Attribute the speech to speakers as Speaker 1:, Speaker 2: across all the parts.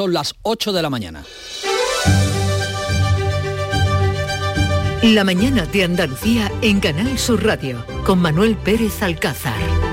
Speaker 1: Son las 8 de la mañana.
Speaker 2: La mañana de Andalucía en Canal Sur Radio con Manuel Pérez Alcázar.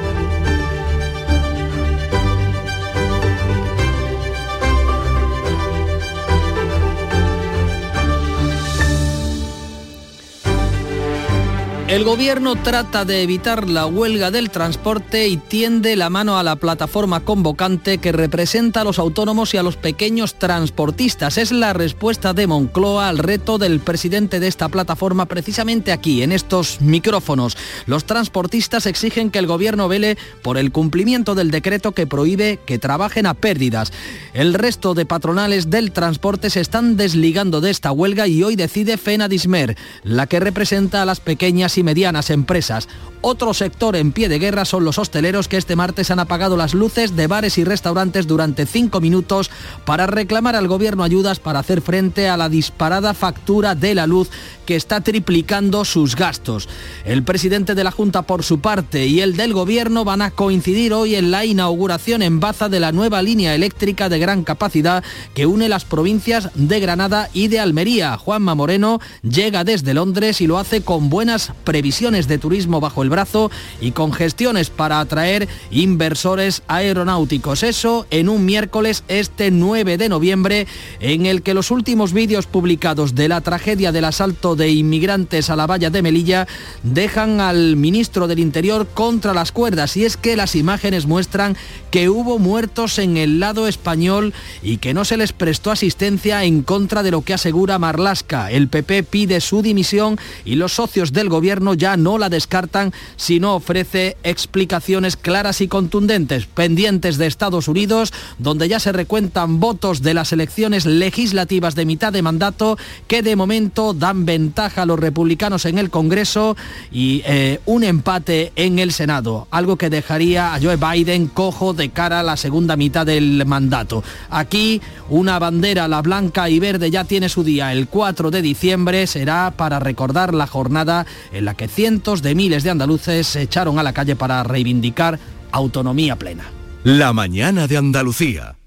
Speaker 1: El gobierno trata de evitar la huelga del transporte y tiende la mano a la plataforma convocante que representa a los autónomos y a los pequeños transportistas. Es la respuesta de Moncloa al reto del presidente de esta plataforma precisamente aquí, en estos micrófonos. Los transportistas exigen que el gobierno vele por el cumplimiento del decreto que prohíbe que trabajen a pérdidas. El resto de patronales del transporte se están desligando de esta huelga y hoy decide Fena Dismer, la que representa a las pequeñas y medianas empresas. Otro sector en pie de guerra son los hosteleros que este martes han apagado las luces de bares y restaurantes durante cinco minutos para reclamar al gobierno ayudas para hacer frente a la disparada factura de la luz que está triplicando sus gastos. El presidente de la Junta por su parte y el del gobierno van a coincidir hoy en la inauguración en Baza de la nueva línea eléctrica de gran capacidad que une las provincias de Granada y de Almería. Juanma Moreno llega desde Londres y lo hace con buenas previsiones de turismo bajo el brazo y con gestiones para atraer inversores aeronáuticos. Eso en un miércoles este 9 de noviembre en el que los últimos vídeos publicados de la tragedia del asalto de inmigrantes a la valla de Melilla dejan al ministro del Interior contra las cuerdas y es que las imágenes muestran que hubo muertos en el lado español y que no se les prestó asistencia en contra de lo que asegura Marlasca. El PP pide su dimisión y los socios del gobierno ya no la descartan si no ofrece explicaciones claras y contundentes, pendientes de Estados Unidos, donde ya se recuentan votos de las elecciones legislativas de mitad de mandato que de momento dan ventaja a los republicanos en el Congreso y eh, un empate en el Senado, algo que dejaría a Joe Biden cojo de cara a la segunda mitad del mandato. Aquí una bandera, la blanca y verde, ya tiene su día. El 4 de diciembre será para recordar la jornada en la que cientos de miles de andaluces se echaron a la calle para reivindicar autonomía plena.
Speaker 3: La mañana de Andalucía.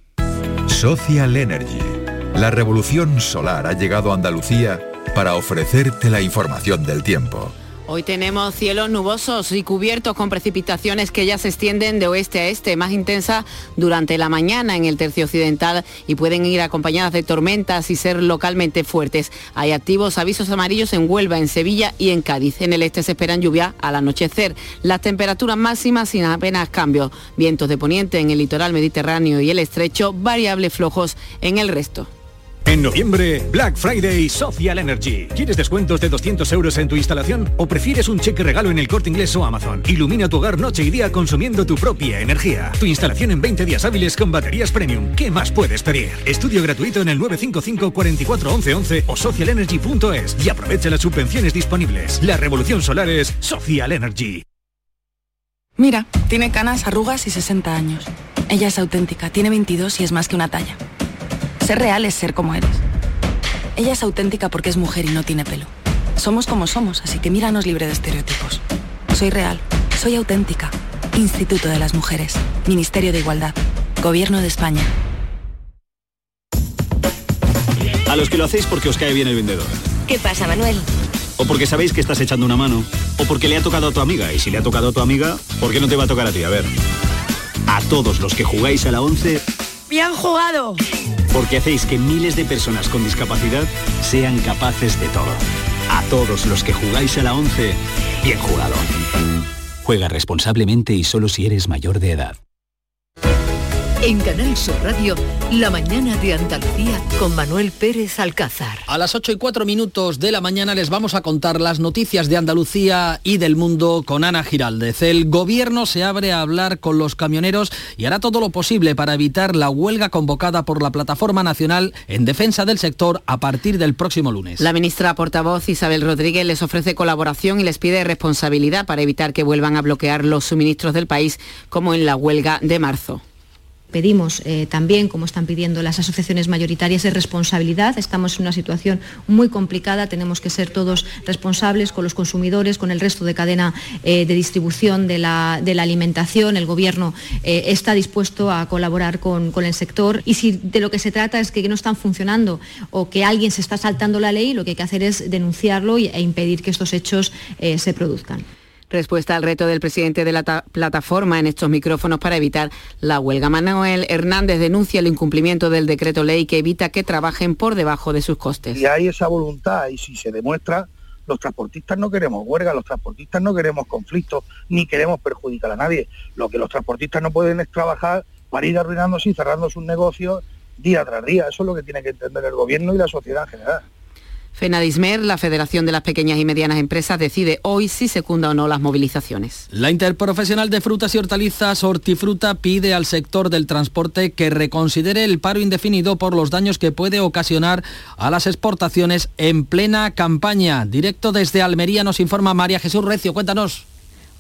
Speaker 3: Social Energy. La revolución solar ha llegado a Andalucía para ofrecerte la información del tiempo.
Speaker 4: Hoy tenemos cielos nubosos y cubiertos con precipitaciones que ya se extienden de oeste a este, más intensa durante la mañana en el tercio occidental y pueden ir acompañadas de tormentas y ser localmente fuertes. Hay activos avisos amarillos en Huelva, en Sevilla y en Cádiz. En el este se esperan lluvia al anochecer. Las temperaturas máximas sin apenas cambios. Vientos de poniente en el litoral mediterráneo y el estrecho, variables flojos en el resto.
Speaker 5: En noviembre, Black Friday Social Energy. ¿Quieres descuentos de 200 euros en tu instalación o prefieres un cheque regalo en el corte inglés o Amazon? Ilumina tu hogar noche y día consumiendo tu propia energía. Tu instalación en 20 días hábiles con baterías premium. ¿Qué más puedes pedir? Estudio gratuito en el 955 44 11 11 o socialenergy.es y aprovecha las subvenciones disponibles. La revolución solar es Social Energy.
Speaker 6: Mira, tiene canas, arrugas y 60 años. Ella es auténtica, tiene 22 y es más que una talla. Ser real es ser como eres. Ella es auténtica porque es mujer y no tiene pelo. Somos como somos, así que míranos libre de estereotipos. Soy real, soy auténtica. Instituto de las Mujeres, Ministerio de Igualdad, Gobierno de España.
Speaker 7: A los que lo hacéis porque os cae bien el vendedor.
Speaker 8: ¿Qué pasa, Manuel?
Speaker 7: O porque sabéis que estás echando una mano. O porque le ha tocado a tu amiga. Y si le ha tocado a tu amiga, ¿por qué no te va a tocar a ti? A ver. A todos los que jugáis a la 11,
Speaker 8: ¡Bien jugado!
Speaker 7: Porque hacéis que miles de personas con discapacidad sean capaces de todo. A todos los que jugáis a la 11, bien jugado. Juega responsablemente y solo si eres mayor de edad.
Speaker 2: En Canal Sur Radio, la mañana de Andalucía con Manuel Pérez Alcázar.
Speaker 1: A las 8 y 4 minutos de la mañana les vamos a contar las noticias de Andalucía y del mundo con Ana Giraldez. El gobierno se abre a hablar con los camioneros y hará todo lo posible para evitar la huelga convocada por la Plataforma Nacional en defensa del sector a partir del próximo lunes.
Speaker 4: La ministra portavoz Isabel Rodríguez les ofrece colaboración y les pide responsabilidad para evitar que vuelvan a bloquear los suministros del país como en la huelga de marzo.
Speaker 9: Pedimos eh, también, como están pidiendo las asociaciones mayoritarias, de responsabilidad. Estamos en una situación muy complicada, tenemos que ser todos responsables con los consumidores, con el resto de cadena eh, de distribución de la, alimentación. El Gobierno eh, está dispuesto a colaborar con, el sector y si de lo que se trata es que no están funcionando o que alguien se está saltando la ley, lo que hay que hacer es denunciarlo e impedir que estos hechos se produzcan.
Speaker 4: Respuesta al reto del presidente de la plataforma en estos micrófonos para evitar la huelga. Manuel Hernández denuncia el incumplimiento del decreto ley que evita que trabajen por debajo de sus costes.
Speaker 10: Si hay esa voluntad y si se demuestra, los transportistas no queremos huelga, los transportistas no queremos conflictos, ni queremos perjudicar a nadie. Lo que los transportistas no pueden es trabajar para ir arruinándose y cerrando sus negocios día tras día. Eso es lo que tiene que entender el gobierno y la sociedad en general.
Speaker 4: FENADISMER, la Federación de las Pequeñas y Medianas Empresas, decide hoy si secunda o no las movilizaciones.
Speaker 1: La Interprofesional de Frutas y Hortalizas Hortifruta pide al sector del transporte que reconsidere el paro indefinido por los daños que puede ocasionar a las exportaciones en plena campaña. Directo desde Almería nos informa María Jesús Recio. Cuéntanos.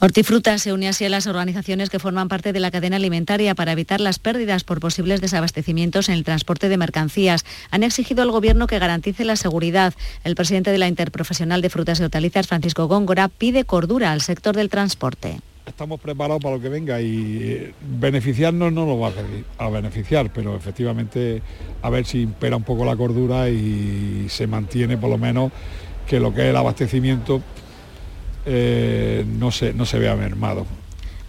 Speaker 11: Hortifruta se une así a las organizaciones que forman parte de la cadena alimentaria para evitar las pérdidas por posibles desabastecimientos en el transporte de mercancías. Han exigido al Gobierno que garantice la seguridad. El presidente de la Interprofesional de Frutas y Hortalizas, Francisco Góngora, pide cordura al sector del transporte.
Speaker 12: Estamos preparados para lo que venga y eh, beneficiarnos no nos va a beneficiar, pero efectivamente a ver si impera un poco la cordura y se mantiene por lo menos que lo que es el abastecimiento eh, no, se, no se vea mermado.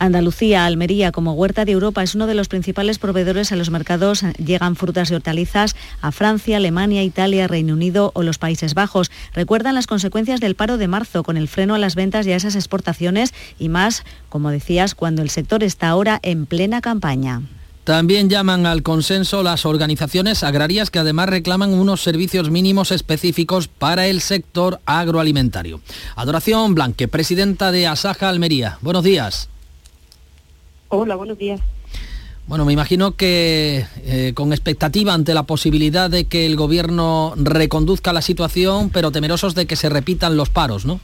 Speaker 11: Andalucía, Almería, como huerta de Europa, es uno de los principales proveedores a los mercados. Llegan frutas y hortalizas a Francia, Alemania, Italia, Reino Unido o los Países Bajos. Recuerdan las consecuencias del paro de marzo con el freno a las ventas y a esas exportaciones y más, como decías, cuando el sector está ahora en plena campaña.
Speaker 1: También llaman al consenso las organizaciones agrarias que además reclaman unos servicios mínimos específicos para el sector agroalimentario. Adoración Blanque, presidenta de Asaja Almería. Buenos días.
Speaker 13: Hola, buenos días.
Speaker 1: Bueno, me imagino que eh, con expectativa ante la posibilidad de que el gobierno reconduzca la situación, pero temerosos de que se repitan los paros, ¿no?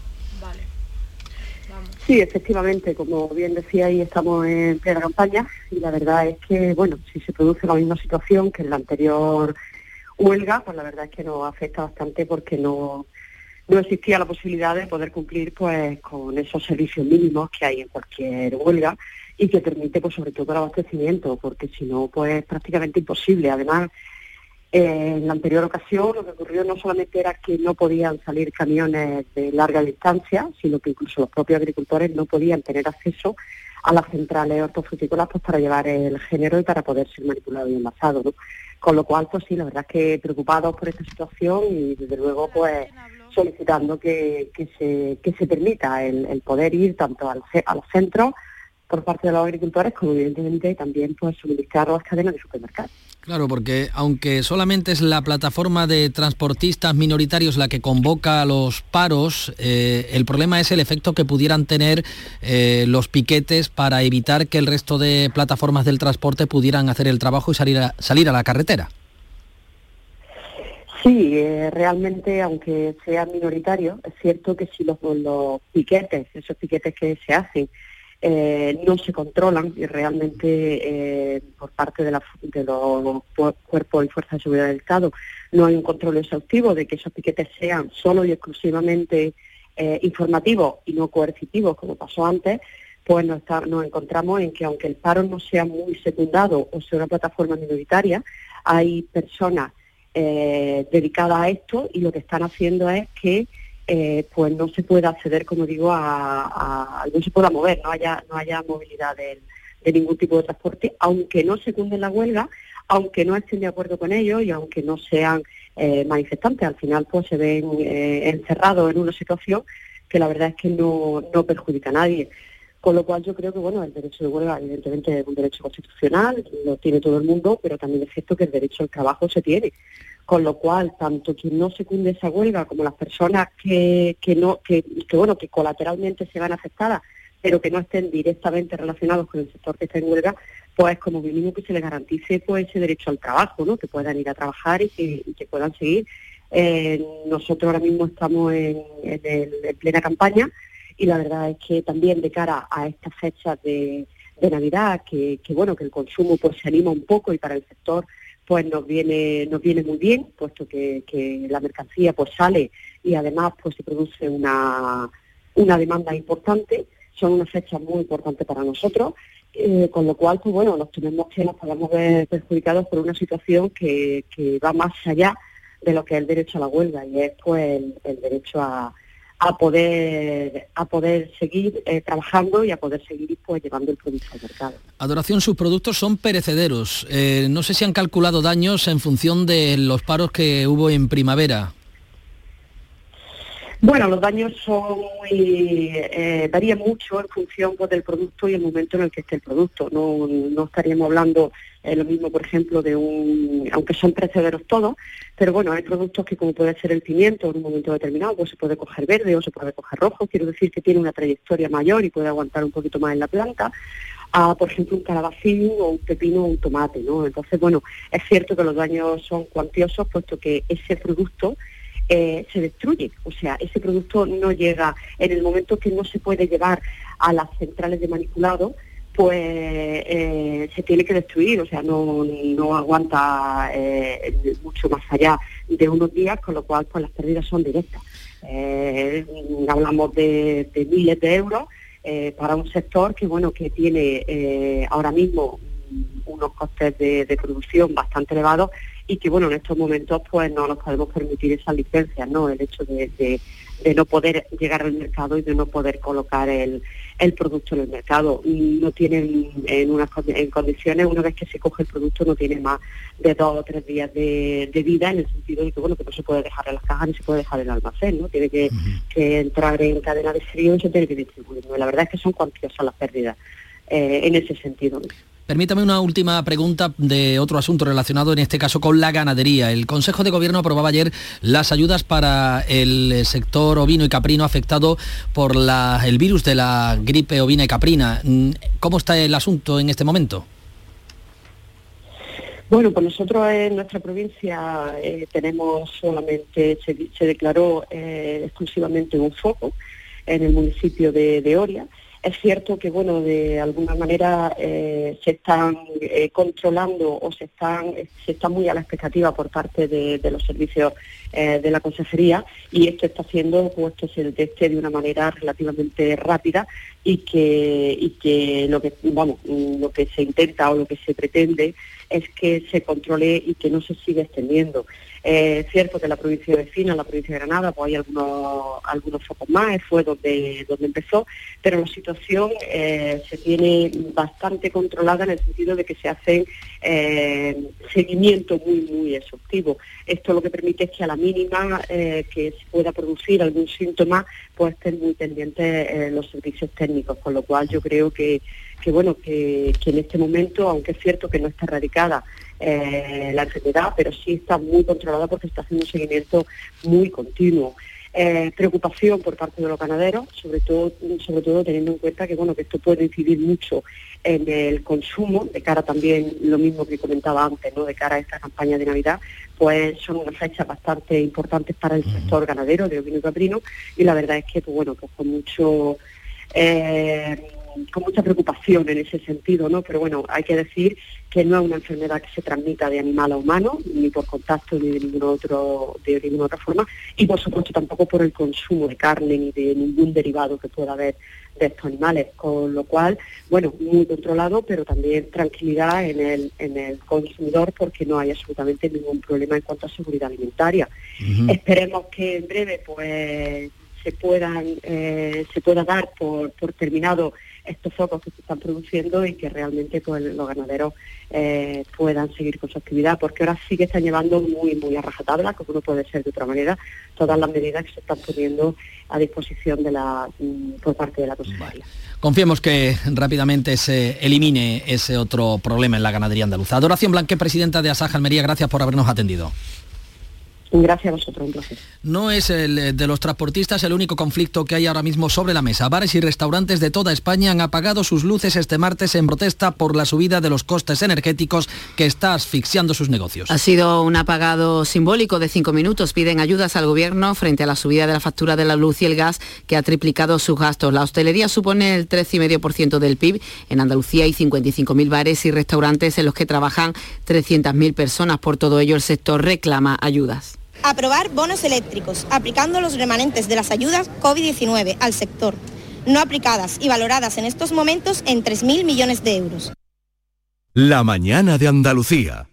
Speaker 13: Sí, efectivamente, como bien decía, ahí estamos en plena campaña y la verdad es que, bueno, si se produce la misma situación que en la anterior huelga, pues la verdad es que nos afecta bastante porque no, no existía la posibilidad de poder cumplir pues con esos servicios mínimos que hay en cualquier huelga y que permite pues sobre todo el abastecimiento, porque si no pues es prácticamente imposible. Además, en la anterior ocasión lo que ocurrió no solamente era que no podían salir camiones de larga distancia, sino que incluso los propios agricultores no podían tener acceso a las centrales hortofrutícolas pues, para llevar el género y para poder ser manipulado y envasado. Con lo cual, pues sí, la verdad es que preocupados por esta situación y desde luego pues solicitando que, se, que se permita el, poder ir tanto al, a los centros por parte de los agricultores como evidentemente también pues suministrar las cadenas de supermercados.
Speaker 1: Claro, porque aunque solamente es la plataforma de transportistas minoritarios la que convoca a los paros, eh, el problema es el efecto que pudieran tener eh, los piquetes para evitar que el resto de plataformas del transporte pudieran hacer el trabajo y salir a, salir a la carretera.
Speaker 13: Sí, eh, realmente, aunque sea minoritario, es cierto que si los, los piquetes, esos piquetes que se hacen, eh, no se controlan y realmente eh, por parte de, los cuerpos y fuerzas de seguridad del Estado no hay un control exhaustivo de que esos piquetes sean solo y exclusivamente eh, informativos y no coercitivos como pasó antes, pues nos, nos, encontramos en que aunque el paro no sea muy secundado o sea una plataforma minoritaria, hay personas dedicadas a esto y lo que están haciendo es que eh, pues no se pueda acceder, como digo, a, no se pueda mover, no haya, no haya movilidad de, ningún tipo de transporte, aunque no secunden la huelga, aunque no estén de acuerdo con ello y aunque no sean eh, manifestantes, al final pues se ven eh, encerrados en una situación que la verdad es que no, no perjudica a nadie. Con lo cual yo creo que bueno, el derecho de huelga evidentemente es un derecho constitucional, lo tiene todo el mundo, pero también es cierto que el derecho al trabajo se tiene. Con lo cual tanto quien no secunde esa huelga como las personas que, que no que, bueno que colateralmente se van afectadas pero que no estén directamente relacionados con el sector que está en huelga pues como mínimo que se les garantice pues ese derecho al trabajo no que puedan ir a trabajar y que, puedan seguir. Eh, nosotros ahora mismo estamos en, en, plena campaña y la verdad es que también de cara a estas fechas de, Navidad, que, bueno, que el consumo pues se anima un poco y para el sector pues nos viene, nos viene muy bien, puesto que, la mercancía pues sale y además pues se produce una, una demanda importante, son unas fechas muy importantes para nosotros, eh, con lo cual pues bueno, nos tenemos que nos podamos ver perjudicados por una situación que, que va más allá de lo que es el derecho a la huelga y es pues el derecho a, a poder a poder seguir eh, trabajando y a poder seguir pues llevando el producto al mercado.
Speaker 1: Adoración, sus productos son perecederos. Eh, no sé si han calculado daños en función de los paros que hubo en primavera.
Speaker 13: Bueno, los daños son muy, eh, varían mucho en función pues, del producto y el momento en el que esté el producto. No, no estaríamos hablando eh, lo mismo, por ejemplo, de un, aunque son precederos todos, pero bueno, hay productos que como puede ser el pimiento en un momento determinado, pues se puede coger verde o se puede coger rojo, quiero decir que tiene una trayectoria mayor y puede aguantar un poquito más en la planta. A, por ejemplo, un calabacín o un pepino o un tomate, ¿no? Entonces, bueno, es cierto que los daños son cuantiosos, puesto que ese producto eh, se destruye. O sea, ese producto no llega, en el momento que no se puede llevar a las centrales de manipulado, pues eh, se tiene que destruir, o sea, no, no aguanta eh, mucho más allá de unos días, con lo cual pues las pérdidas son directas. hablamos de, miles de euros para un sector que bueno que tiene ahora mismo unos costes de producción bastante elevados y que bueno, en estos momentos pues no nos podemos permitir esa licencia, ¿no? El hecho de, no poder llegar al mercado y de no poder colocar el, producto en el mercado. No tienen en unas en condiciones, una vez que se coge el producto, no tiene más de dos o tres días de, vida, en el sentido de que bueno, que no se puede dejar en las cajas ni se puede dejar en el almacén, ¿no? Tiene que, entrar en cadena de frío y se tiene que distribuir. La verdad es que son cuantiosas las pérdidas eh, en ese sentido.
Speaker 1: Permítame una última pregunta de otro asunto relacionado en este caso con la ganadería. El Consejo de Gobierno aprobaba ayer las ayudas para el sector ovino y caprino afectado por el virus de la gripe ovina y caprina. ¿Cómo está el asunto en este momento?
Speaker 13: Bueno, pues nosotros en nuestra provincia eh, tenemos solamente, se, declaró eh, exclusivamente un foco en el municipio de Oria es cierto que, bueno, de alguna manera eh, se están eh, controlando o se están, se está muy a la expectativa por parte de, los servicios eh, de la consejería y esto está haciendo pues, que se detecte de una manera relativamente rápida y que, y que lo que, vamos, lo que se intenta o lo que se pretende es que se controle y que no se siga extendiendo. Eh, es cierto que la provincia de vecina, la provincia de Granada, pues hay algunos, algunos focos más, fue donde, donde empezó, pero la situación eh, se tiene bastante controlada en el sentido de que se hace eh, seguimiento muy, muy exhaustivo. Esto lo que permite es que a la mínima que se pueda producir algún síntoma, pues estén muy pendientes los servicios técnicos, con lo cual yo creo que, que bueno, que en este momento, aunque es cierto que no está erradicada, eh, la enfermedad, pero sí está muy controlada porque está haciendo un seguimiento muy continuo. Eh, preocupación por parte de los ganaderos, sobre todo, sobre todo teniendo en cuenta que bueno que esto puede incidir mucho en el consumo, de cara también lo mismo que comentaba antes, ¿no? de cara a esta campaña de Navidad, pues son unas fechas bastante importantes para el sector ganadero de ovino y caprino, y la verdad es que pues, bueno, pues con mucho eh, con mucha preocupación en ese sentido, ¿no? Pero bueno, hay que decir que no es una enfermedad que se transmita de animal a humano, ni por contacto ni de ninguna otro, de ninguna otra forma, y por supuesto tampoco por el consumo de carne ni de ningún derivado que pueda haber de estos animales, con lo cual, bueno, muy controlado, pero también tranquilidad en el, en el consumidor porque no hay absolutamente ningún problema en cuanto a seguridad alimentaria. Esperemos que en breve pues se puedan eh, se pueda dar por, por terminado estos focos que se están produciendo y que realmente pues, los ganaderos eh, puedan seguir con su actividad, porque ahora sí que están llevando muy, muy a rajatabla, como no puede ser de otra manera, todas las medidas que se están poniendo a disposición de la, mm, por parte de la Consejería.
Speaker 1: Confiemos que rápidamente se elimine ese otro problema en la ganadería andaluza. Adoración Blanque, presidenta de Asaja Almería, gracias por habernos atendido.
Speaker 13: Gracias a vosotros, un placer.
Speaker 1: No es el eh, de los transportistas el único conflicto que hay ahora mismo sobre la mesa. Bares y restaurantes de toda España han apagado sus luces este martes en protesta por la subida de los costes energéticos que está asfixiando sus negocios.
Speaker 4: Ha sido un apagado simbólico de cinco minutos. Piden ayudas al gobierno frente a la subida de la factura de la luz y el gas que ha triplicado sus gastos. La hostelería supone el 13,5% del PIB. En Andalucía hay 55.000 bares y restaurantes en los que trabajan 300.000 personas. Por todo ello, el sector reclama ayudas
Speaker 14: aprobar bonos eléctricos, aplicando los remanentes de las ayudas COVID-19 al sector, no aplicadas y valoradas en estos momentos en 3.000 millones de euros.
Speaker 3: La mañana de Andalucía.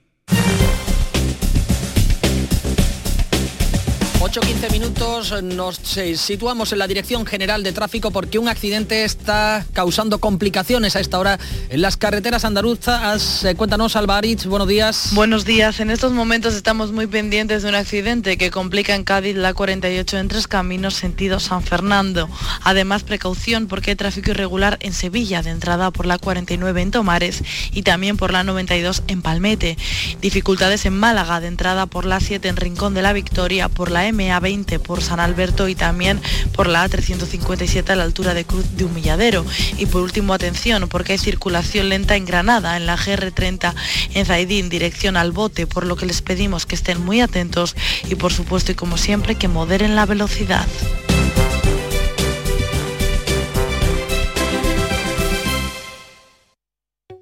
Speaker 1: 8-15 minutos nos situamos en la Dirección General de Tráfico porque un accidente está causando complicaciones a esta hora en las carreteras andaluzas. Eh, cuéntanos, Alvarez, buenos días.
Speaker 15: Buenos días. En estos momentos estamos muy pendientes de un accidente que complica en Cádiz la 48 en tres caminos sentido San Fernando. Además, precaución porque tráfico irregular en Sevilla de entrada por la 49 en Tomares y también por la 92 en Palmete. Dificultades en Málaga de entrada por la 7 en Rincón de la Victoria, por la MA20 por San Alberto y también por la A357 a la altura de Cruz de Humilladero. Y por último, atención, porque hay circulación lenta en Granada, en la GR30 en Zaidín, dirección al bote, por lo que les pedimos que estén muy atentos y por supuesto y como siempre que moderen la velocidad.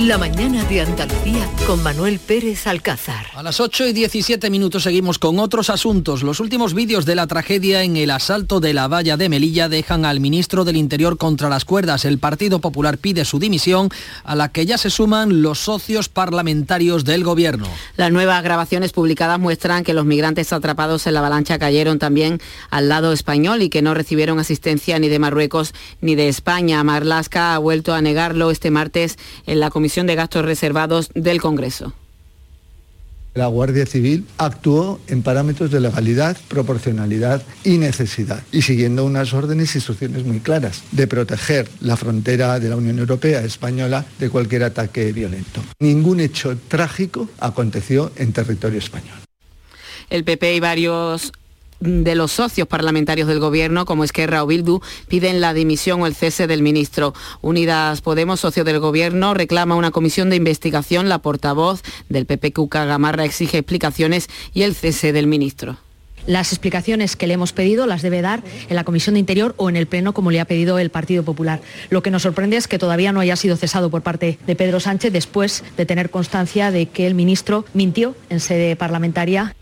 Speaker 2: la mañana de Andalucía con Manuel Pérez Alcázar.
Speaker 1: A las 8 y 17 minutos seguimos con otros asuntos. Los últimos vídeos de la tragedia en el asalto de la valla de Melilla dejan al ministro del Interior contra las cuerdas. El Partido Popular pide su dimisión, a la que ya se suman los socios parlamentarios del gobierno.
Speaker 4: Las nuevas grabaciones publicadas muestran que los migrantes atrapados en la avalancha cayeron también al lado español y que no recibieron asistencia ni de Marruecos ni de España. Marlasca ha vuelto a negar este martes en la Comisión de Gastos Reservados del Congreso.
Speaker 16: La Guardia Civil actuó en parámetros de legalidad, proporcionalidad y necesidad, y siguiendo unas órdenes y instrucciones muy claras de proteger la frontera de la Unión Europea española de cualquier ataque violento. Ningún hecho trágico aconteció en territorio español.
Speaker 4: El PP y varios de los socios parlamentarios del gobierno, como Esquerra o Bildu, piden la dimisión o el cese del ministro. Unidas Podemos, socio del gobierno, reclama una comisión de investigación. La portavoz del PP, Cuca Gamarra, exige explicaciones y el cese del ministro.
Speaker 9: Las explicaciones que le hemos pedido las debe dar en la Comisión de Interior o en el Pleno, como le ha pedido el Partido Popular. Lo que nos sorprende es que todavía no haya sido cesado por parte de Pedro Sánchez después de tener constancia de que el ministro mintió en sede parlamentaria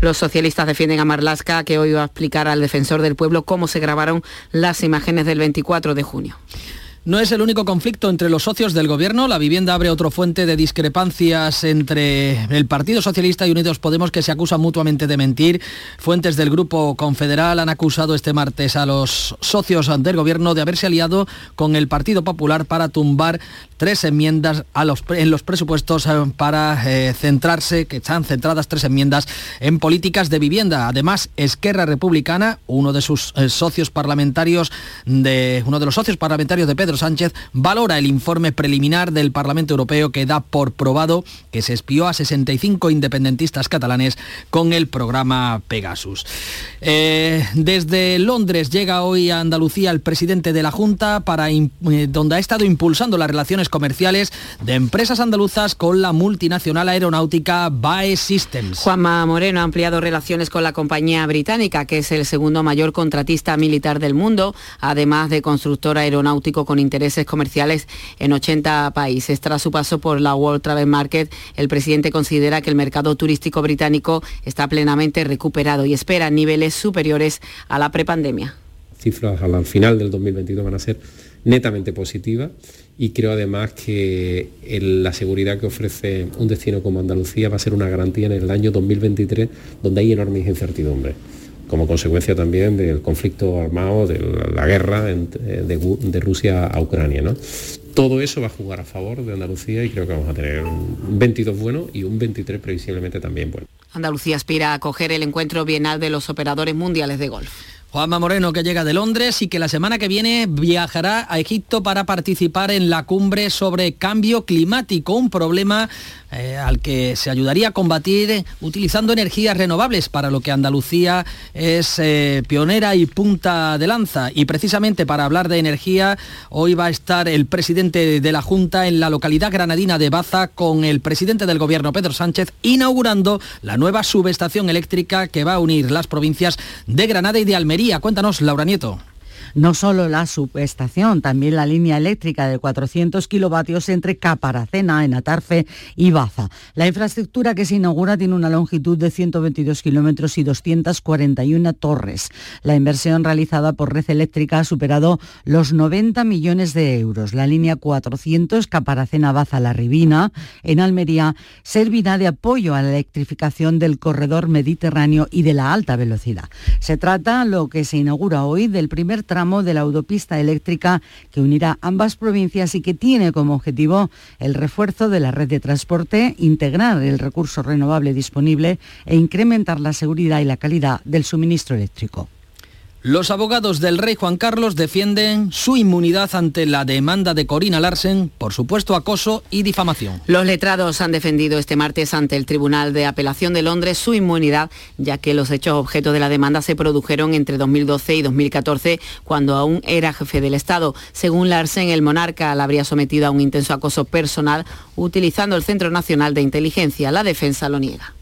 Speaker 4: los socialistas defienden a Marlasca, que hoy va a explicar al defensor del pueblo cómo se grabaron las imágenes del 24 de junio.
Speaker 1: No es el único conflicto entre los socios del gobierno. La vivienda abre otra fuente de discrepancias entre el Partido Socialista y Unidos Podemos que se acusan mutuamente de mentir. Fuentes del Grupo Confederal han acusado este martes a los socios del gobierno de haberse aliado con el Partido Popular para tumbar tres enmiendas en los presupuestos eh, para eh, centrarse, que están centradas tres enmiendas en políticas de vivienda. Además, Esquerra Republicana, uno de sus eh, socios parlamentarios de uno de los socios parlamentarios de Pedro Sánchez valora el informe preliminar del Parlamento Europeo que da por probado que se espió a 65 independentistas catalanes con el programa Pegasus. Eh, desde Londres llega hoy a Andalucía el presidente de la Junta para eh, donde ha estado impulsando las relaciones comerciales de empresas andaluzas con la multinacional aeronáutica BAE Systems.
Speaker 4: Juanma Moreno ha ampliado relaciones con la compañía británica, que es el segundo mayor contratista militar del mundo, además de constructor aeronáutico con intereses comerciales en 80 países. Tras su paso por la World Travel Market, el presidente considera que el mercado turístico británico está plenamente recuperado y espera niveles superiores a la prepandemia.
Speaker 17: Cifras al final del 2022 van a ser netamente positivas y creo además que la seguridad que ofrece un destino como Andalucía va a ser una garantía en el año 2023 donde hay enormes incertidumbres como consecuencia también del conflicto armado, de la guerra de, Rusia a Ucrania. ¿no? Todo eso va a jugar a favor de Andalucía y creo que vamos a tener un 22 bueno y un 23 previsiblemente también bueno.
Speaker 4: Andalucía aspira a acoger el encuentro bienal de los operadores mundiales de golf.
Speaker 1: Juanma Moreno, que llega de Londres y que la semana que viene viajará a Egipto para participar en la cumbre sobre cambio climático, un problema eh, al que se ayudaría a combatir utilizando energías renovables, para lo que Andalucía es eh, pionera y punta de lanza. Y precisamente para hablar de energía, hoy va a estar el presidente de la Junta en la localidad granadina de Baza con el presidente del gobierno, Pedro Sánchez, inaugurando la nueva subestación eléctrica que va a unir las provincias de Granada y de Almería. Cuéntanos, Laura Nieto
Speaker 18: no solo la subestación, también la línea eléctrica de 400 kilovatios entre Caparacena, en Atarfe y Baza. La infraestructura que se inaugura tiene una longitud de 122 kilómetros y 241 torres. La inversión realizada por Red Eléctrica ha superado los 90 millones de euros. La línea 400 Caparacena-Baza-La Ribina, en Almería, servirá de apoyo a la electrificación del corredor mediterráneo y de la alta velocidad. Se trata, lo que se inaugura hoy, del primer tramo de la autopista eléctrica que unirá ambas provincias y que tiene como objetivo el refuerzo de la red de transporte, integrar el recurso renovable disponible e incrementar la seguridad y la calidad del suministro eléctrico.
Speaker 1: Los abogados del rey Juan Carlos defienden su inmunidad ante la demanda de Corina Larsen por supuesto acoso y difamación.
Speaker 4: Los letrados han defendido este martes ante el Tribunal de Apelación de Londres su inmunidad, ya que los hechos objeto de la demanda se produjeron entre 2012 y 2014, cuando aún era jefe del Estado. Según Larsen, el monarca la habría sometido a un intenso acoso personal utilizando el Centro Nacional de Inteligencia. La defensa lo niega.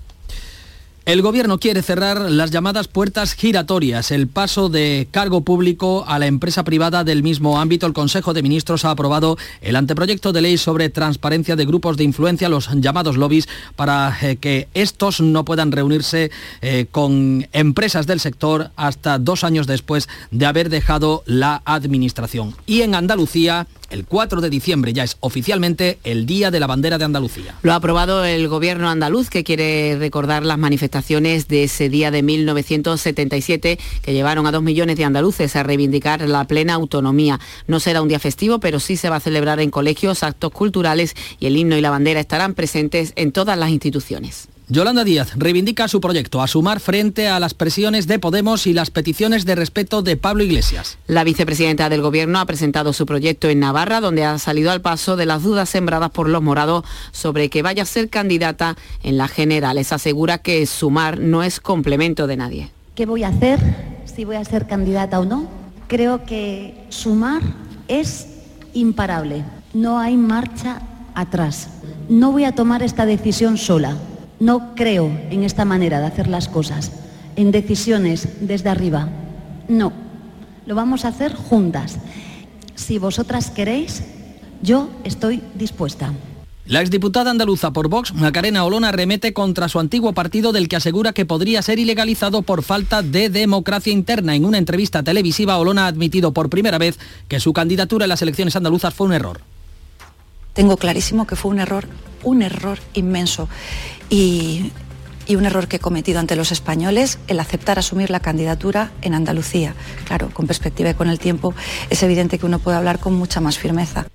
Speaker 1: El gobierno quiere cerrar las llamadas puertas giratorias, el paso de cargo público a la empresa privada del mismo ámbito. El Consejo de Ministros ha aprobado el anteproyecto de ley sobre transparencia de grupos de influencia, los llamados lobbies, para eh, que estos no puedan reunirse eh, con empresas del sector hasta dos años después de haber dejado la administración. Y en Andalucía, el 4 de diciembre ya es oficialmente el Día de la Bandera de Andalucía.
Speaker 4: Lo ha aprobado el gobierno andaluz que quiere recordar las manifestaciones de ese día de 1977 que llevaron a dos millones de andaluces a reivindicar la plena autonomía. No será un día festivo, pero sí se va a celebrar en colegios, actos culturales y el himno y la bandera estarán presentes en todas las instituciones.
Speaker 1: Yolanda Díaz reivindica su proyecto a sumar frente a las presiones de Podemos y las peticiones de respeto de Pablo Iglesias.
Speaker 4: La vicepresidenta del Gobierno ha presentado su proyecto en Navarra, donde ha salido al paso de las dudas sembradas por los morados sobre que vaya a ser candidata en las generales. Asegura que sumar no es complemento de nadie.
Speaker 19: ¿Qué voy a hacer? Si voy a ser candidata o no. Creo que sumar es imparable. No hay marcha atrás. No voy a tomar esta decisión sola no creo en esta manera de hacer las cosas, en decisiones desde arriba. No, lo vamos a hacer juntas. Si vosotras queréis, yo estoy dispuesta.
Speaker 1: La exdiputada andaluza por Vox, Macarena Olona, remete contra su antiguo partido del que asegura que podría ser ilegalizado por falta de democracia interna. En una entrevista televisiva, Olona ha admitido por primera vez que su candidatura en las elecciones andaluzas fue un error.
Speaker 20: Tengo clarísimo que fue un error, un error inmenso y, un error que he cometido ante los españoles, el aceptar asumir la candidatura en Andalucía. Claro, con perspectiva y con el tiempo, es evidente que uno puede hablar con mucha más firmeza.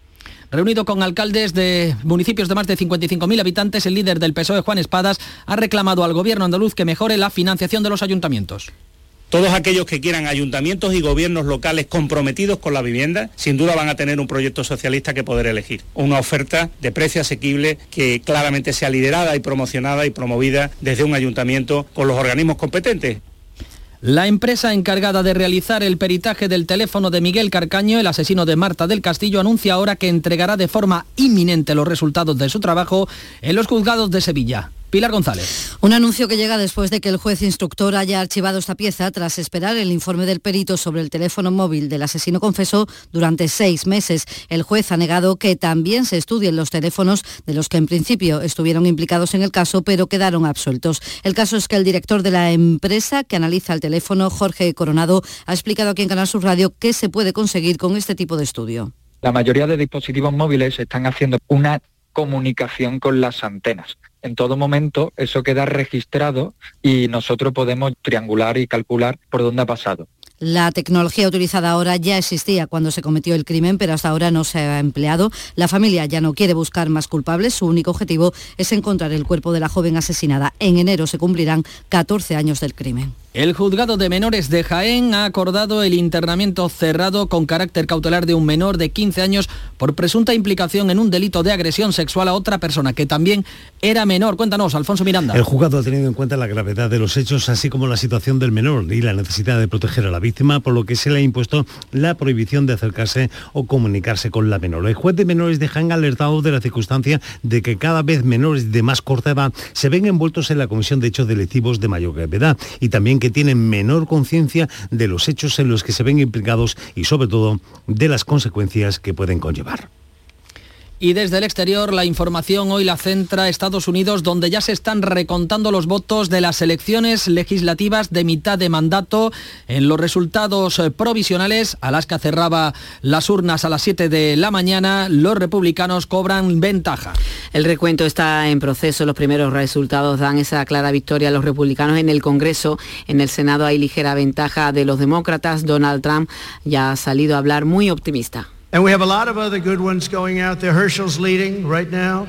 Speaker 1: Reunido con alcaldes de municipios de más de 55.000 habitantes, el líder del PSOE, Juan Espadas, ha reclamado al gobierno andaluz que mejore la financiación de los ayuntamientos
Speaker 21: Todos aquellos que quieran ayuntamientos y gobiernos locales comprometidos con la vivienda, sin duda van a tener un proyecto socialista que poder elegir. Una oferta de precio asequible que claramente sea liderada y promocionada y promovida desde un ayuntamiento con los organismos competentes.
Speaker 1: La empresa encargada de realizar el peritaje del teléfono de Miguel Carcaño, el asesino de Marta del Castillo, anuncia ahora que entregará de forma inminente los resultados de su trabajo en los juzgados de Sevilla. Pilar González.
Speaker 22: Un anuncio que llega después de que el juez instructor haya archivado esta pieza tras esperar el informe del perito sobre el teléfono móvil del asesino confeso durante seis meses. El juez ha negado que también se estudien los teléfonos de los que en principio estuvieron implicados en el caso, pero quedaron absueltos. El caso es que el director de la empresa que analiza el teléfono, Jorge Coronado, ha explicado aquí en Canal Sur Radio qué se puede conseguir con este tipo de estudio.
Speaker 23: La mayoría de dispositivos móviles están haciendo una comunicación con las antenas en todo momento eso queda registrado y nosotros podemos triangular y calcular por dónde ha pasado.
Speaker 22: La tecnología utilizada ahora ya existía cuando se cometió el crimen, pero hasta ahora no se ha empleado. La familia ya no quiere buscar más culpables. Su único objetivo es encontrar el cuerpo de la joven asesinada. En enero se cumplirán 14 años del crimen.
Speaker 1: El juzgado de menores de Jaén ha acordado el internamiento cerrado con carácter cautelar de un menor de 15 años por presunta implicación en un delito de agresión sexual a otra persona que también era menor. Cuéntanos, Alfonso Miranda.
Speaker 24: El juzgado ha tenido en cuenta la gravedad de los hechos, así como la situación del menor y la necesidad de proteger a la víctima, por lo que se le ha impuesto la prohibición de acercarse o comunicarse con la menor. El juez de menores de Jaén ha alertado de la circunstancia de que cada vez menores de más corta edad se ven envueltos en la comisión de hechos delictivos de mayor gravedad y también que tienen menor conciencia de los hechos en los que se ven implicados y sobre todo de las consecuencias que pueden conllevar.
Speaker 1: Y desde el exterior la información hoy la centra Estados Unidos, donde ya se están recontando los votos de las elecciones legislativas de mitad de mandato. En los resultados eh, provisionales, Alaska cerraba las urnas a las 7 de la mañana, los republicanos cobran ventaja.
Speaker 4: El recuento está en proceso, los primeros resultados dan esa clara victoria a los republicanos en el Congreso. En el Senado hay ligera ventaja de los demócratas. Donald Trump ya ha salido a hablar muy optimista.
Speaker 25: And we have a lot of other good ones going out there. Herschel's leading right now.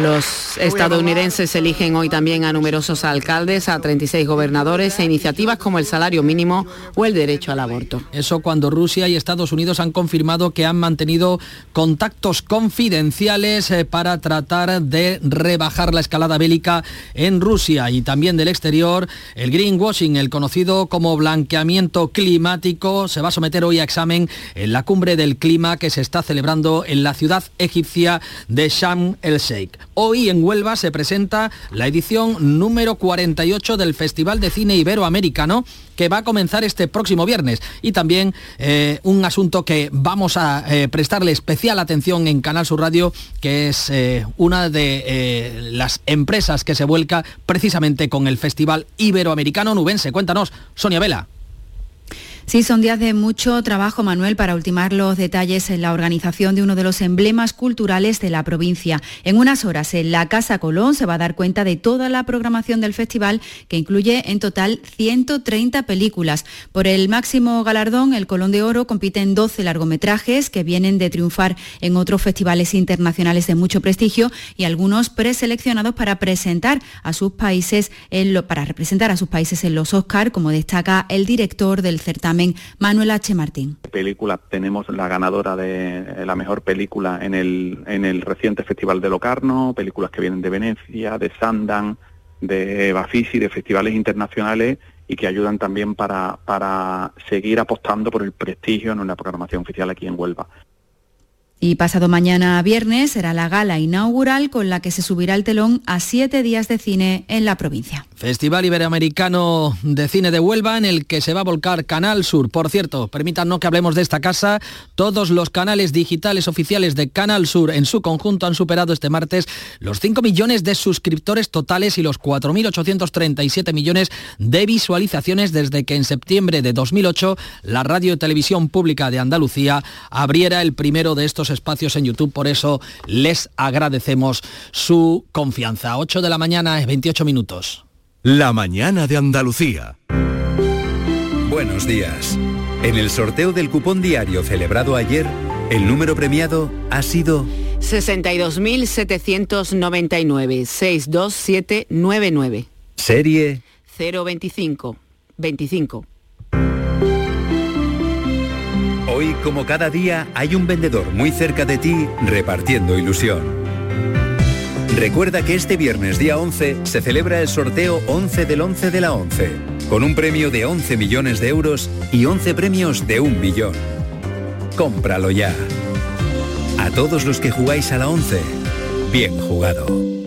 Speaker 4: Los estadounidenses eligen hoy también a numerosos alcaldes, a 36 gobernadores e iniciativas como el salario mínimo o el derecho al aborto.
Speaker 1: Eso cuando Rusia y Estados Unidos han confirmado que han mantenido contactos confidenciales eh, para tratar de rebajar la escalada bélica en Rusia y también del exterior. El greenwashing, el conocido como blanqueamiento climático, se va a someter hoy a examen en la cumbre del clima que se está celebrando en la ciudad egipcia de Sharm el Sheikh. Hoy en Huelva se presenta la edición número 48 del Festival de Cine Iberoamericano que va a comenzar este próximo viernes. Y también eh, un asunto que vamos a eh, prestarle especial atención en Canal Sur Radio, que es eh, una de las empresas que se vuelca precisamente con el Festival Iberoamericano Nubense. Cuéntanos, Sonia Vela.
Speaker 26: Sí, son días de mucho trabajo, Manuel, para ultimar los detalles en la organización de uno de los emblemas culturales de la provincia. En unas horas, en la Casa Colón se va a dar cuenta de toda la programación del festival, que incluye en total 130 películas. Por el máximo galardón, el Colón de Oro, compiten 12 largometrajes que vienen de triunfar en otros festivales internacionales de mucho prestigio y algunos preseleccionados para presentar a sus países para representar a sus países en los Oscar, como destaca el director del certamen Manuel H. Martín.
Speaker 27: Película, tenemos la ganadora de la mejor película en el, en el reciente Festival de Locarno, películas que vienen de Venecia, de Sandan, de Bafisi, de festivales internacionales y que ayudan también para, para seguir apostando por el prestigio en una programación oficial aquí en Huelva.
Speaker 26: Y pasado mañana viernes será la gala inaugural con la que se subirá el telón a siete días de cine en la provincia.
Speaker 1: Festival Iberoamericano de Cine de Huelva en el que se va a volcar Canal Sur. Por cierto, permítanos que hablemos de esta casa. Todos los canales digitales oficiales de Canal Sur en su conjunto han superado este martes los 5 millones de suscriptores totales y los 4.837 millones de visualizaciones desde que en septiembre de 2008 la Radio y Televisión Pública de Andalucía abriera el primero de estos espacios en YouTube. Por eso les agradecemos su confianza. 8 de la mañana, 28 minutos.
Speaker 3: La mañana de Andalucía.
Speaker 28: Buenos días. En el sorteo del cupón diario celebrado ayer, el número premiado ha sido
Speaker 4: 62.799 62799.
Speaker 28: Serie
Speaker 4: 025 25.
Speaker 28: Hoy, como cada día, hay un vendedor muy cerca de ti repartiendo ilusión. Recuerda que este viernes día 11 se celebra el sorteo 11 del 11 de la 11, con un premio de 11 millones de euros y 11 premios de un millón. Cómpralo ya. A todos los que jugáis a la 11, bien jugado.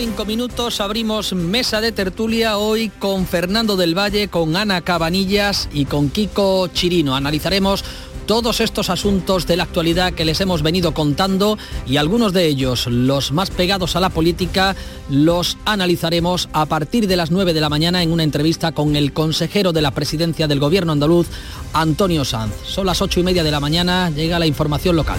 Speaker 1: Cinco minutos abrimos mesa de tertulia hoy con Fernando del Valle, con Ana Cabanillas y con Kiko Chirino. Analizaremos todos estos asuntos de la actualidad que les hemos venido contando y algunos de ellos, los más pegados a la política, los analizaremos a partir de las 9 de la mañana en una entrevista con el consejero de la presidencia del gobierno andaluz, Antonio Sanz. Son las ocho y media de la mañana, llega la información local.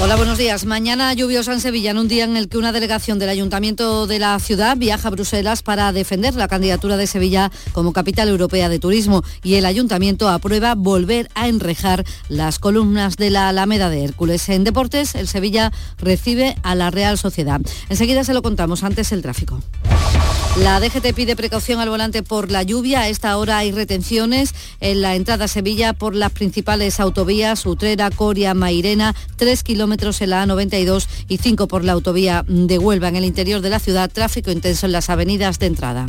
Speaker 22: Hola, buenos días. Mañana lluviosa en Sevilla, en un día en el que una delegación del Ayuntamiento de la ciudad viaja a Bruselas para defender la candidatura de Sevilla como capital europea de turismo y el Ayuntamiento aprueba volver a enrejar las columnas de la Alameda de Hércules. En deportes, el Sevilla recibe a la Real Sociedad. Enseguida se lo contamos, antes el tráfico. La DGT pide precaución al volante por la lluvia. A esta hora hay retenciones en la entrada a Sevilla por las principales autovías Utrera, Coria, Mairena, 3 kilómetros en la A92 y 5 por la autovía de Huelva. En el interior de la ciudad, tráfico intenso en las avenidas de entrada.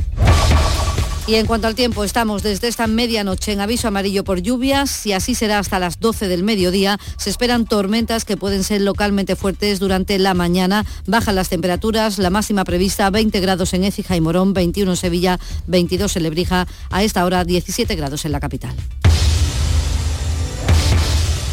Speaker 22: Y en cuanto al tiempo, estamos desde esta medianoche en aviso amarillo por lluvias y así será hasta las 12 del mediodía. Se esperan tormentas que pueden ser localmente fuertes durante la mañana. Bajan las temperaturas, la máxima prevista 20 grados en Écija y Morón, 21 en Sevilla, 22 en Lebrija, a esta hora 17 grados en la capital.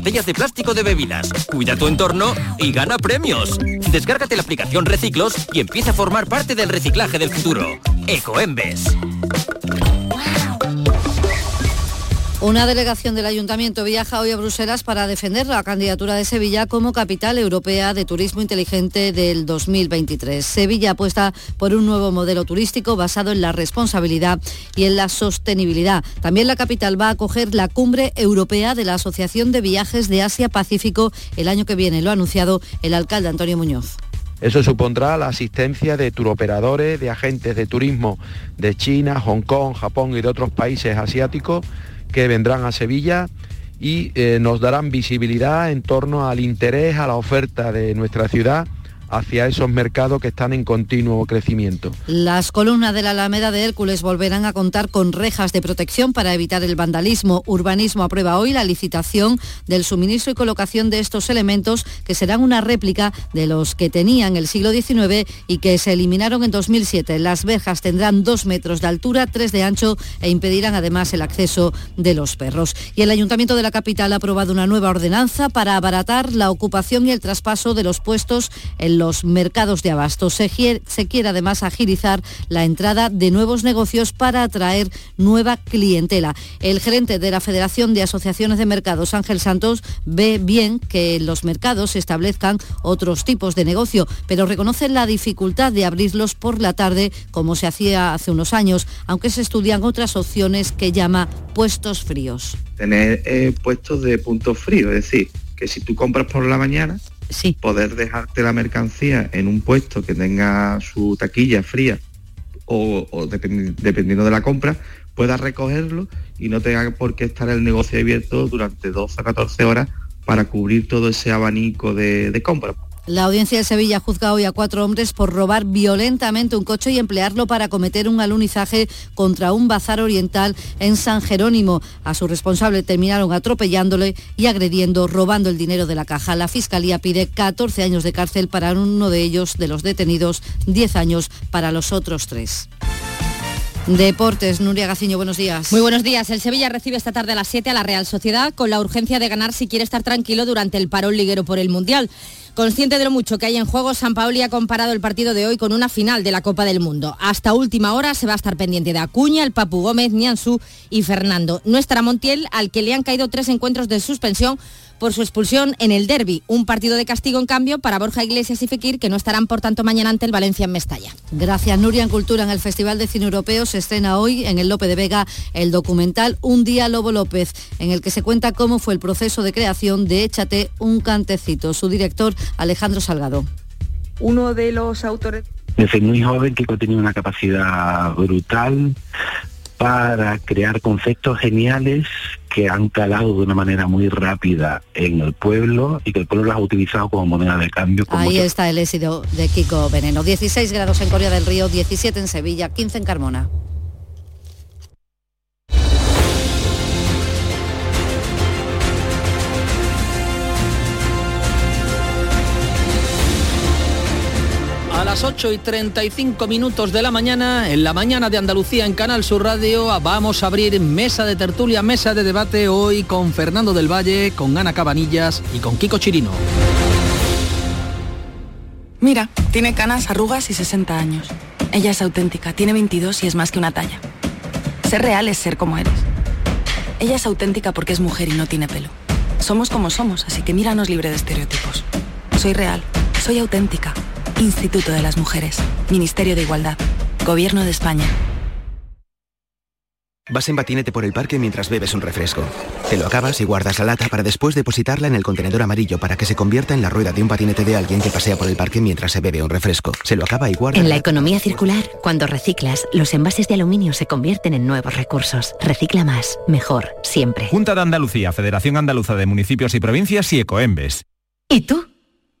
Speaker 29: de plástico de bebidas. Cuida tu entorno y gana premios. Descárgate la aplicación Reciclos y empieza a formar parte del reciclaje del futuro. Ecoembes.
Speaker 22: Una delegación del Ayuntamiento viaja hoy a Bruselas para defender la candidatura de Sevilla como capital europea de turismo inteligente del 2023. Sevilla apuesta por un nuevo modelo turístico basado en la responsabilidad y en la sostenibilidad. También la capital va a acoger la cumbre europea de la Asociación de Viajes de Asia-Pacífico el año que viene. Lo ha anunciado el alcalde Antonio Muñoz.
Speaker 30: Eso supondrá la asistencia de turoperadores, de agentes de turismo de China, Hong Kong, Japón y de otros países asiáticos que vendrán a Sevilla y eh, nos darán visibilidad en torno al interés, a la oferta de nuestra ciudad hacia esos mercados que están en continuo crecimiento.
Speaker 22: Las columnas de la Alameda de Hércules volverán a contar con rejas de protección para evitar el vandalismo. Urbanismo aprueba hoy la licitación del suministro y colocación de estos elementos que serán una réplica de los que tenían el siglo XIX y que se eliminaron en 2007. Las verjas tendrán dos metros de altura, tres de ancho e impedirán además el acceso de los perros. Y el Ayuntamiento de la capital ha aprobado una nueva ordenanza para abaratar la ocupación y el traspaso de los puestos en los mercados de abasto. Se, quiere además agilizar la entrada de nuevos negocios para atraer nueva clientela. El gerente de la Federación de Asociaciones de Mercados, Ángel Santos, ve bien que en los mercados se establezcan otros tipos de negocio, pero reconoce la dificultad de abrirlos por la tarde como se hacía hace unos años, aunque se estudian otras opciones que llama puestos fríos.
Speaker 31: Tener eh, puestos de puntos fríos, es decir, que si tú compras por la mañana, poder dejarte la mercancía en un puesto que tenga su taquilla fría o, o dependi dependiendo de la compra, puedas recogerlo y no tenga por qué estar el negocio abierto durante 12 a 14 horas para cubrir todo ese abanico de, de compra.
Speaker 22: La audiencia de Sevilla juzga hoy a cuatro hombres por robar violentamente un coche y emplearlo para cometer un alunizaje contra un bazar oriental en San Jerónimo. A su responsable terminaron atropellándole y agrediendo, robando el dinero de la caja. La Fiscalía pide 14 años de cárcel para uno de ellos, de los detenidos, 10 años para los otros tres. Deportes, Nuria Gaciño, buenos días.
Speaker 32: Muy buenos días. El Sevilla recibe esta tarde a las 7 a la Real Sociedad con la urgencia de ganar si quiere estar tranquilo durante el parón liguero por el Mundial. Consciente de lo mucho que hay en juego, San Paoli ha comparado el partido de hoy con una final de la Copa del Mundo. Hasta última hora se va a estar pendiente de Acuña, el Papu Gómez, Nianzú y Fernando. No estará Montiel, al que le han caído tres encuentros de suspensión por su expulsión en el derby. Un partido de castigo, en cambio, para Borja Iglesias y Fekir, que no estarán, por tanto, mañana ante el Valencia en Mestalla.
Speaker 22: Gracias, Nuria. En Cultura, en el Festival de Cine Europeo, se estrena hoy en el Lope de Vega el documental Un día Lobo López, en el que se cuenta cómo fue el proceso de creación de Échate un cantecito. Su director, Alejandro Salgado.
Speaker 33: Uno de los autores
Speaker 34: desde muy joven Kiko tenía una capacidad brutal para crear conceptos geniales que han calado de una manera muy rápida en el pueblo y que el pueblo los ha utilizado como moneda de cambio.
Speaker 22: Ahí está el éxito de Kiko Veneno. 16 grados en Corea del Río, 17 en Sevilla, 15 en Carmona.
Speaker 1: Las 8 y 35 minutos de la mañana, en la mañana de Andalucía en Canal Sur Radio, vamos a abrir mesa de tertulia, mesa de debate hoy con Fernando del Valle, con Ana Cabanillas y con Kiko Chirino.
Speaker 35: Mira, tiene canas, arrugas y 60 años. Ella es auténtica, tiene 22 y es más que una talla. Ser real es ser como eres. Ella es auténtica porque es mujer y no tiene pelo. Somos como somos, así que míranos libre de estereotipos. Soy real, soy auténtica. Instituto de las Mujeres, Ministerio de Igualdad, Gobierno de España.
Speaker 36: Vas en patinete por el parque mientras bebes un refresco. Te lo acabas y guardas la lata para después depositarla en el contenedor amarillo para que se convierta en la rueda de un patinete de alguien que pasea por el parque mientras se bebe un refresco. Se lo acaba y guarda.
Speaker 37: En la economía circular, cuando reciclas, los envases de aluminio se convierten en nuevos recursos. Recicla más, mejor, siempre.
Speaker 38: Junta de Andalucía, Federación Andaluza de Municipios y Provincias y Ecoembes.
Speaker 2: ¿Y tú?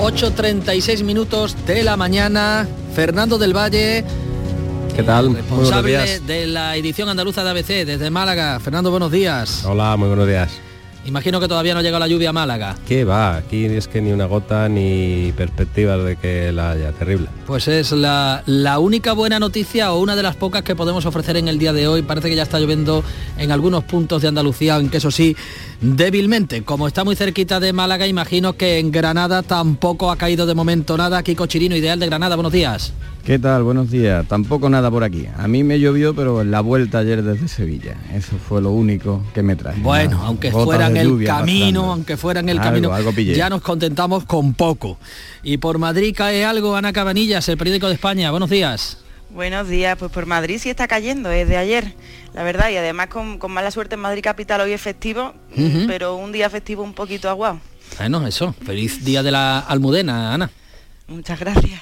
Speaker 1: ...8.36 minutos de la mañana... ...Fernando del Valle...
Speaker 39: ¿Qué tal?
Speaker 1: Responsable de la edición andaluza de ABC desde Málaga. Fernando, buenos días.
Speaker 39: Hola, muy buenos días.
Speaker 1: Imagino que todavía no llega la lluvia a Málaga.
Speaker 39: ¿Qué va? Aquí es que ni una gota ni perspectivas de que la haya. Terrible.
Speaker 1: Pues es la, la, única buena noticia o una de las pocas que podemos ofrecer en el día de hoy. Parece que ya está lloviendo en algunos puntos de Andalucía, aunque eso sí, débilmente. Como está muy cerquita de Málaga, imagino que en Granada tampoco ha caído de momento nada. Kiko Chirino, ideal de Granada. Buenos días.
Speaker 40: ¿Qué tal? Buenos días. Tampoco nada por aquí. A mí me llovió, pero en la vuelta ayer desde Sevilla. Eso fue lo único que me trae.
Speaker 1: Bueno, aunque fuera en el camino, aunque fuera en el
Speaker 40: algo,
Speaker 1: camino,
Speaker 40: algo
Speaker 1: ya nos contentamos con poco. Y por Madrid cae algo, Ana Cabanillas, el periódico de España. Buenos días.
Speaker 41: Buenos días, pues por Madrid sí está cayendo desde ayer, la verdad, y además con, con mala suerte en Madrid Capital hoy es festivo, uh -huh. pero un día festivo un poquito aguado.
Speaker 1: Bueno, eso, feliz día de la Almudena, Ana.
Speaker 41: Muchas gracias.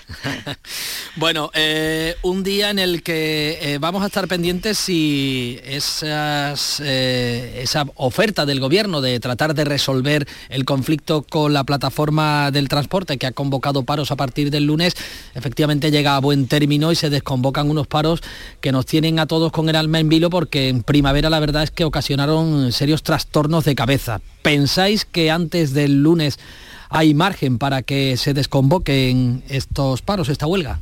Speaker 1: bueno, eh, un día en el que eh, vamos a estar pendientes si eh, esa oferta del gobierno de tratar de resolver el conflicto con la plataforma del transporte que ha convocado paros a partir del lunes, efectivamente llega a buen término y se desconvocan unos paros que nos tienen a todos con el alma en vilo porque en primavera la verdad es que ocasionaron serios trastornos de cabeza. ¿Pensáis que antes del lunes hay margen para que se desconvoquen estos paros, esta huelga?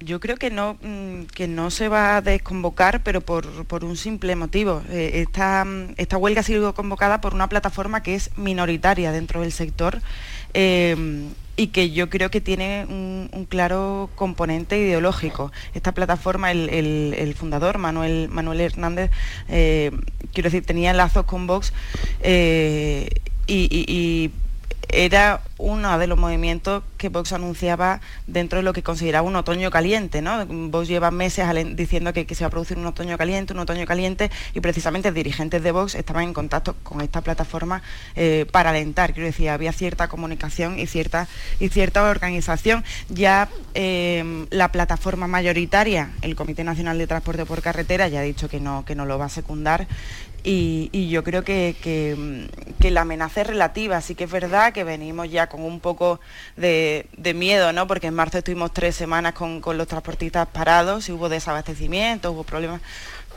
Speaker 41: Yo, creo que no, que no se va a desconvocar, pero por, por un simple motivo. Eh, esta, esta, huelga ha sido convocada por una plataforma que es minoritaria dentro del sector eh, y que yo creo que tiene un, claro componente ideológico. Esta plataforma, el, el, el fundador, Manuel, Manuel Hernández, eh, quiero decir, tenía lazos con Vox eh, y era uno de los movimientos que Vox anunciaba dentro de lo que consideraba un otoño caliente. ¿no? Vox lleva meses diciendo que, se va a producir un otoño caliente, un otoño caliente, y precisamente dirigentes de Vox estaban en contacto con esta plataforma eh, para alentar. Quiero decir, había cierta comunicación y cierta, y cierta organización. Ya eh, la plataforma mayoritaria, el Comité Nacional de Transporte por Carretera, ya ha dicho que no, que no lo va a secundar y, yo creo que, la amenaza es relativa, sí que es verdad que venimos ya con un poco de, miedo, ¿no? porque en marzo estuvimos tres semanas con, los transportistas parados y hubo desabastecimiento, hubo problemas,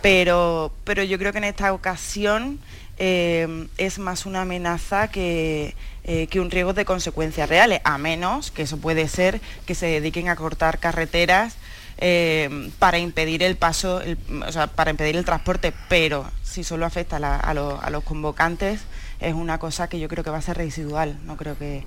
Speaker 41: pero, pero yo creo que en esta ocasión eh, es más una amenaza que, eh, que, un riesgo de consecuencias reales, a menos que eso puede ser que se dediquen a cortar carreteras eh, para impedir el paso, o sea, para impedir el transporte, pero si solo afecta a, los convocantes es una cosa que yo creo que va a ser residual, no creo que...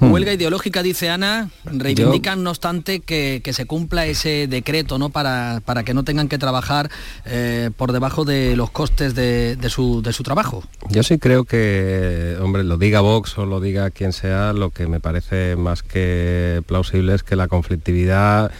Speaker 1: Hmm. Huelga ideológica, dice Ana, reivindican no obstante que, se cumpla ese decreto ¿no? para, para que no tengan que trabajar eh, por debajo de los costes de, su, de su trabajo.
Speaker 39: Yo sí creo que, hombre, lo diga Vox o lo diga quien sea, lo que me parece más que plausible es que la conflictividad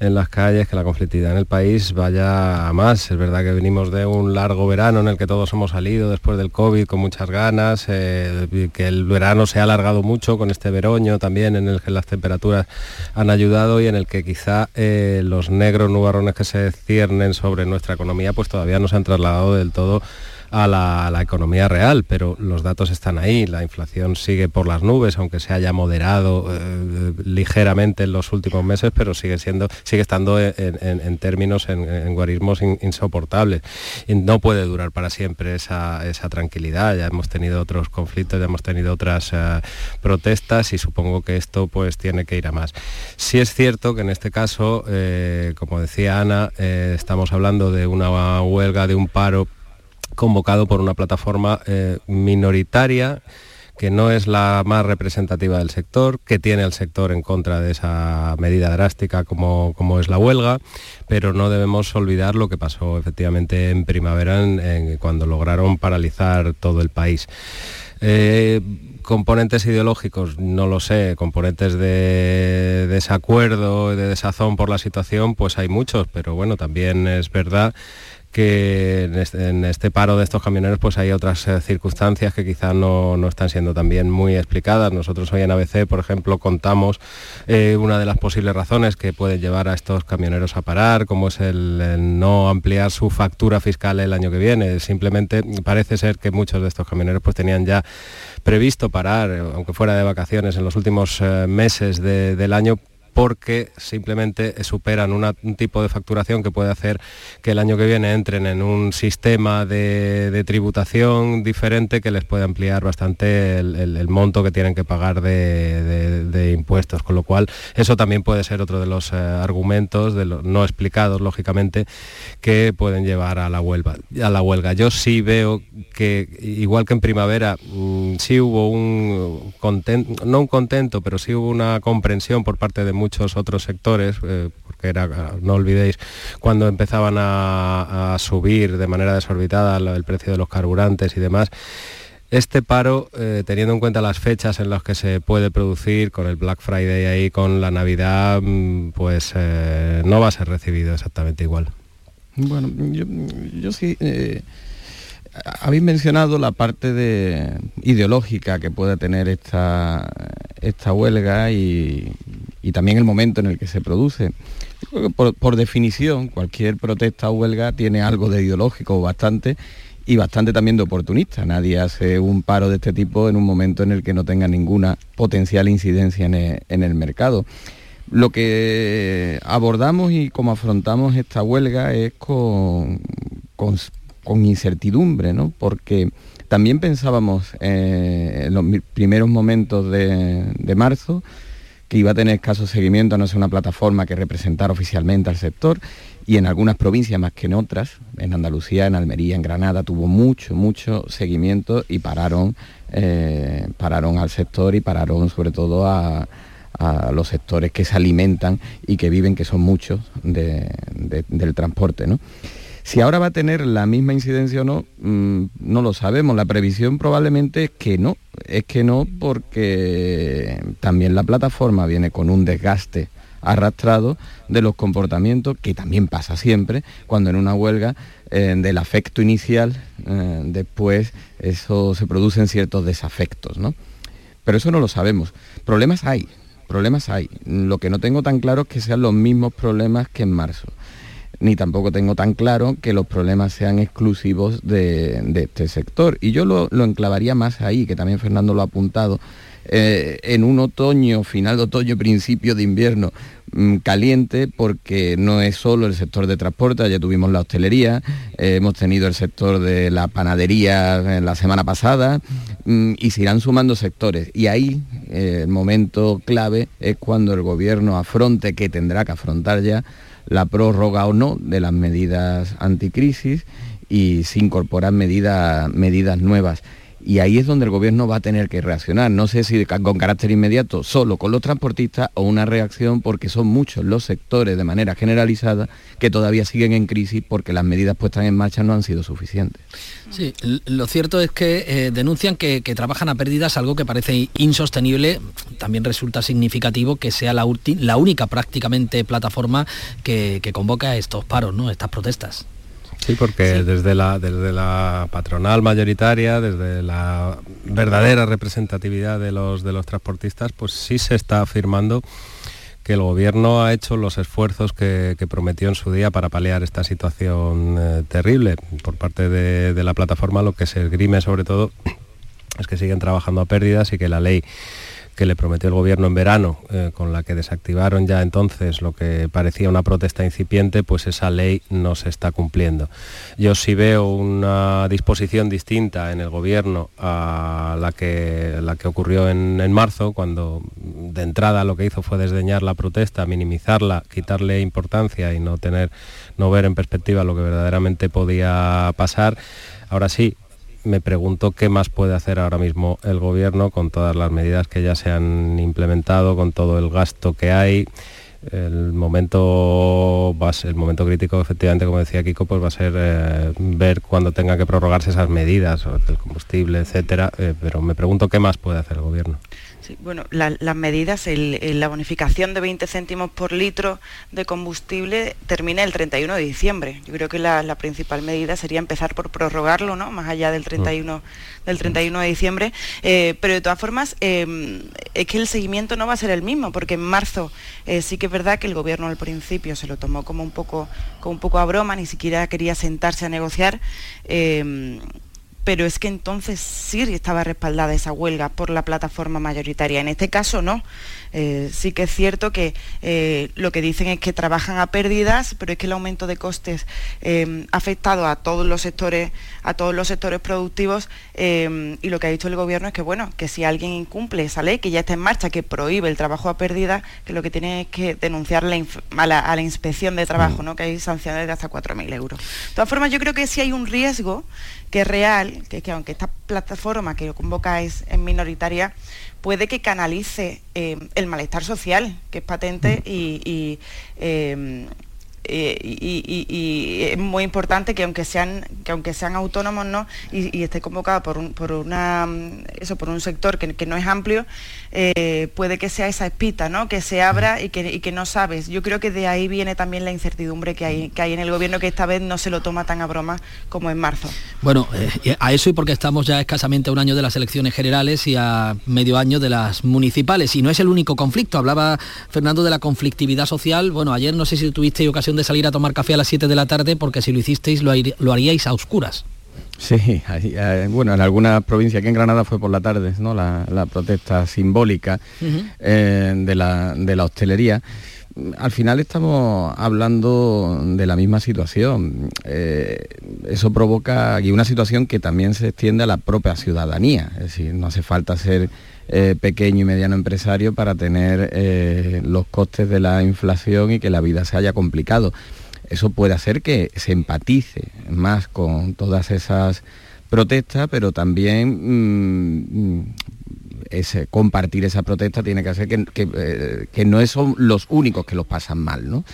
Speaker 39: en las calles, que la conflictividad en el país vaya a más. Es verdad que venimos de un largo verano en el que todos hemos salido después del COVID con muchas ganas, eh, que el verano se ha alargado mucho con este veroño también en el que las temperaturas han ayudado y en el que quizá eh, los negros nubarrones que se ciernen sobre nuestra economía pues todavía no se han trasladado del todo a la, economía real, pero los datos están ahí, la inflación sigue por las nubes, aunque se haya moderado eh, ligeramente en los últimos meses, pero sigue siendo, sigue estando en, términos, en, guarismos insoportables. Y no puede durar para siempre esa, tranquilidad. Ya hemos tenido otros conflictos, ya hemos tenido otras eh, protestas y supongo que esto pues tiene que ir a más. Sí es cierto que en este caso, eh, como decía Ana, estamos hablando de una huelga, de un paro convocado por una plataforma eh, minoritaria que no es la más representativa del sector, que tiene al sector en contra de esa medida drástica como, como es la huelga, pero no debemos olvidar lo que pasó efectivamente en primavera cuando lograron paralizar todo el país. Eh, componentes ideológicos, no lo sé, componentes de desacuerdo, de desazón por la situación, pues hay muchos, pero bueno, también es verdad que en este, paro de estos camioneros pues hay otras eh, circunstancias que quizás no, están siendo también muy explicadas. Nosotros hoy en ABC, por ejemplo, contamos eh, una de las posibles razones que pueden llevar a estos camioneros a parar, como es el, no ampliar su factura fiscal el año que viene. Simplemente parece ser que muchos de estos camioneros pues tenían ya previsto parar, aunque fuera de vacaciones, en los últimos eh, meses del año porque simplemente superan un tipo de facturación que puede hacer que el año que viene entren en un sistema de, tributación diferente que les puede ampliar bastante el, monto que tienen que pagar de, impuestos. Con lo cual, eso también puede ser otro de los eh, argumentos, no explicados, lógicamente, que pueden llevar a la huelga. A la huelga. Yo sí veo que, igual que en primavera, mm, sí hubo un contento, no un contento, pero sí hubo una comprensión por parte de muchos otros sectores, eh, porque era, no olvidéis, cuando empezaban a, subir de manera desorbitada el precio de los carburantes y demás, este paro, eh, teniendo en cuenta las fechas en las que se puede producir, con el Black Friday ahí, con la Navidad, mm, pues eh, no va a ser recibido exactamente igual.
Speaker 40: Bueno, yo, sí... habéis mencionado la parte de, ideológica que pueda tener esta, esta huelga y también el momento en el que se produce. Por, definición, cualquier protesta o huelga tiene algo de ideológico bastante y bastante también de oportunista. Nadie hace un paro de este tipo en un momento en el que no tenga ninguna potencial incidencia en el, mercado. Lo que abordamos y como afrontamos esta huelga es con, incertidumbre, ¿no? porque también pensábamos eh, en los primeros momentos de, de marzo que iba a tener escaso seguimiento, no es una plataforma que representara oficialmente al sector y en algunas provincias más que en otras, en Andalucía, en Almería, en Granada, tuvo mucho, mucho seguimiento y pararon, eh, pararon al sector y pararon sobre todo a, los sectores que se alimentan y que viven, que son muchos, del transporte. Si ahora va a tener la misma incidencia o no, mm, no lo sabemos. La previsión probablemente es que no, es que no porque también la plataforma viene con un desgaste arrastrado de los comportamientos, que también pasa siempre, cuando en una huelga eh, del afecto inicial, eh, después eso se producen ciertos desafectos, ¿no? Pero eso no lo sabemos. Problemas hay, problemas hay. Lo que no tengo tan claro es que sean los mismos problemas que en marzo ni tampoco tengo tan claro que los problemas sean exclusivos de, este sector. Y yo lo, enclavaría más ahí, que también Fernando lo ha apuntado, eh, en un otoño, final de otoño, principio de invierno mm, caliente, porque no es solo el sector de transporte, ya tuvimos la hostelería, eh, hemos tenido el sector de la panadería en la semana pasada, mm, y se irán sumando sectores. Y ahí eh, el momento clave es cuando el gobierno afronte, que tendrá que afrontar ya, la prórroga o no de las medidas anticrisis y se incorporan medidas, medidas nuevas. Y ahí es donde el gobierno va a tener que reaccionar. No sé si con carácter inmediato solo con los transportistas o una reacción porque son muchos los sectores de manera generalizada que todavía siguen en crisis porque las medidas puestas en marcha no han sido suficientes.
Speaker 1: Sí, lo cierto es que eh, denuncian que, trabajan a pérdidas, algo que parece insostenible. También resulta significativo que sea la, única prácticamente plataforma que, que convoca estos paros, ¿no? estas protestas.
Speaker 39: Sí, porque Desde, la, desde la patronal mayoritaria, desde la verdadera representatividad de los, de los transportistas, pues sí se está afirmando que el gobierno ha hecho los esfuerzos que, prometió en su día para paliar esta situación eh, terrible. Por parte de, de la plataforma lo que se esgrime sobre todo es que siguen trabajando a pérdidas y que la ley que le prometió el gobierno en verano, eh, con la que desactivaron ya entonces lo que parecía una protesta incipiente, pues esa ley no se está cumpliendo. Yo sí veo una disposición distinta en el gobierno a la que, la que ocurrió en, en marzo, cuando de entrada lo que hizo fue desdeñar la protesta, minimizarla, quitarle importancia y no tener, no ver en perspectiva lo que verdaderamente podía pasar. Ahora sí, me pregunto qué más puede hacer ahora mismo el gobierno con todas las medidas que ya se han implementado, con todo el gasto que hay. El momento, el momento crítico, efectivamente, como decía Kiko, pues va a ser eh, ver cuándo tenga que prorrogarse esas medidas, el combustible, etcétera. Eh, pero me pregunto qué más puede hacer el gobierno
Speaker 41: bueno, las medidas, la bonificación de 20 céntimos por litro de combustible termina el 31 de diciembre. Yo creo que la, principal medida sería empezar por prorrogarlo, ¿no? Más allá del 31, mm. del 31 de diciembre. Eh, pero de todas formas, eh, es que el seguimiento no va a ser el mismo, porque en marzo eh, sí que es verdad que el gobierno al principio se lo tomó como un poco, como un poco a broma, ni siquiera quería sentarse a negociar pero es que entonces sí estaba respaldada esa huelga por la plataforma mayoritaria. En este caso no. Eh, sí que es cierto que eh, lo que dicen es que trabajan a pérdidas, pero es que el aumento de costes eh, ha afectado a todos los sectores, a todos los sectores productivos y lo que ha dicho el gobierno es que bueno, que si alguien incumple esa ley que ya está en marcha, que prohíbe el trabajo a pérdida, que lo que tiene es que denunciar a, la, inspección de trabajo, mm. ¿no? que hay sanciones de hasta 4.000 euros. De todas formas, yo creo que sí hay un riesgo que es real, que, que aunque esta plataforma que lo convoca es, minoritaria, puede que canalice eh, el malestar social, que es patente, y, eh, eh, y, es muy importante que aunque sean que aunque sean autónomos no y, esté convocado por un, por una eso por un sector que, no es amplio eh, puede que sea esa espita no que se abra y que, que, no sabes. Yo creo que de ahí viene también la incertidumbre que hay que hay en el gobierno que esta vez no se lo toma tan a broma como en marzo.
Speaker 1: Bueno eh, a eso y porque estamos ya escasamente a un año de las elecciones generales y a medio año de las municipales. Y no es el único conflicto. Hablaba Fernando de la conflictividad social. Bueno ayer no sé si tuviste ocasión de salir a tomar café a las 7 de la tarde porque si lo hicisteis lo, haríais a oscuras.
Speaker 40: Sí, eh, bueno, en algunas provincias, aquí en Granada fue por la tarde, ¿no? La, protesta simbólica eh, de, la, hostelería. Al final estamos hablando de la misma situación. Eh, eso provoca y una situación que también se extiende a la propia ciudadanía. Es decir, no hace falta ser eh, pequeño y mediano empresario para tener eh, los costes de la inflación y que la vida se haya complicado. Eso puede hacer que se empatice más con todas esas protestas, pero también mm, compartir esa protesta tiene que hacer que, eh, que, no son los únicos que los pasan mal. ¿no?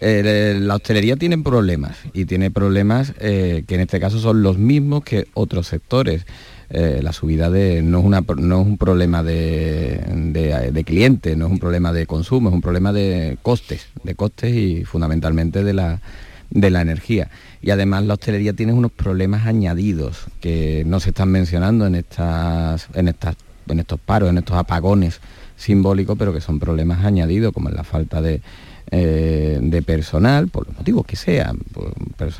Speaker 40: la hostelería tiene problemas y tiene problemas que en este caso son los mismos que otros sectores. La subida de, no, es una, no es un problema de, de, no es un problema de consumo, es un problema de costes, de costes y fundamentalmente de la, de la energía. Y además la hostelería tiene unos problemas añadidos que no se están mencionando en, estas, en, estas, en estos paros, en estos apagones simbólicos, pero que son problemas añadidos, como la falta de, eh, de personal, por los motivos que sean,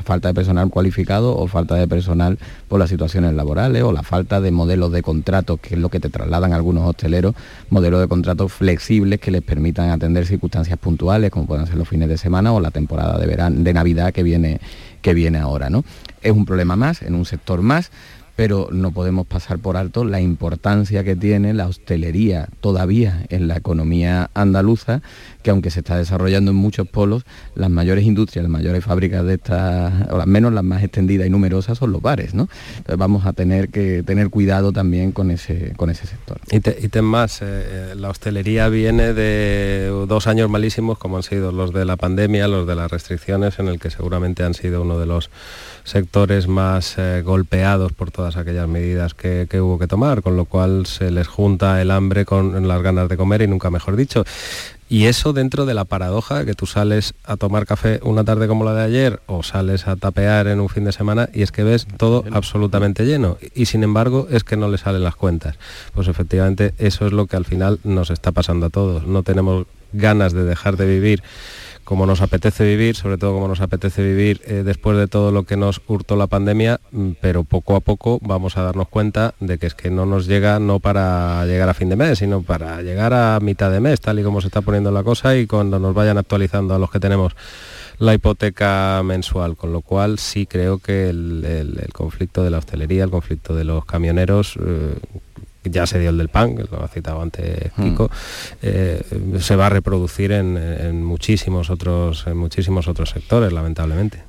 Speaker 40: falta de personal cualificado o falta de personal por las situaciones laborales o la falta de modelos de contratos, que es lo que te trasladan algunos hosteleros, modelos de contratos flexibles que les permitan atender circunstancias puntuales, como puedan ser los fines de semana o la temporada de verano, de Navidad que viene, que viene ahora. ¿no? Es un problema más, en un sector más, pero no podemos pasar por alto la importancia que tiene la hostelería todavía en la economía andaluza, que aunque se está desarrollando en muchos polos, las mayores industrias, las mayores fábricas de estas, o al menos las más extendidas y numerosas, son los bares, ¿no? Entonces vamos a tener que tener cuidado también con ese, con ese sector.
Speaker 39: Y, te, más, eh, eh, la hostelería viene de dos años malísimos como han sido los de la pandemia, los de las restricciones, en el que seguramente han sido uno de los sectores más eh, golpeados por todas aquellas medidas que, hubo que tomar, con lo cual se les junta el hambre con las ganas de comer y nunca mejor dicho. Y eso dentro de la paradoja que tú sales a tomar café una tarde como la de ayer o sales a tapear en un fin de semana y es que ves todo absolutamente lleno y sin embargo es que no le salen las cuentas. Pues efectivamente eso es lo que al final nos está pasando a todos. No tenemos ganas de dejar de vivir como nos apetece vivir, sobre todo como nos apetece vivir eh, después de todo lo que nos hurtó la pandemia, mm, pero poco a poco vamos a darnos cuenta de que es que no nos llega no para llegar a fin de mes, sino para llegar a mitad de mes, tal y como se está poniendo la cosa y cuando nos vayan actualizando a los que tenemos la hipoteca mensual, con lo cual sí creo que el, conflicto de la hostelería, el conflicto de los camioneros, eh, ya se dio el del pan, que lo ha citado antes mm. Kiko, eh, se va a reproducir en, muchísimos otros, en muchísimos otros sectores, lamentablemente.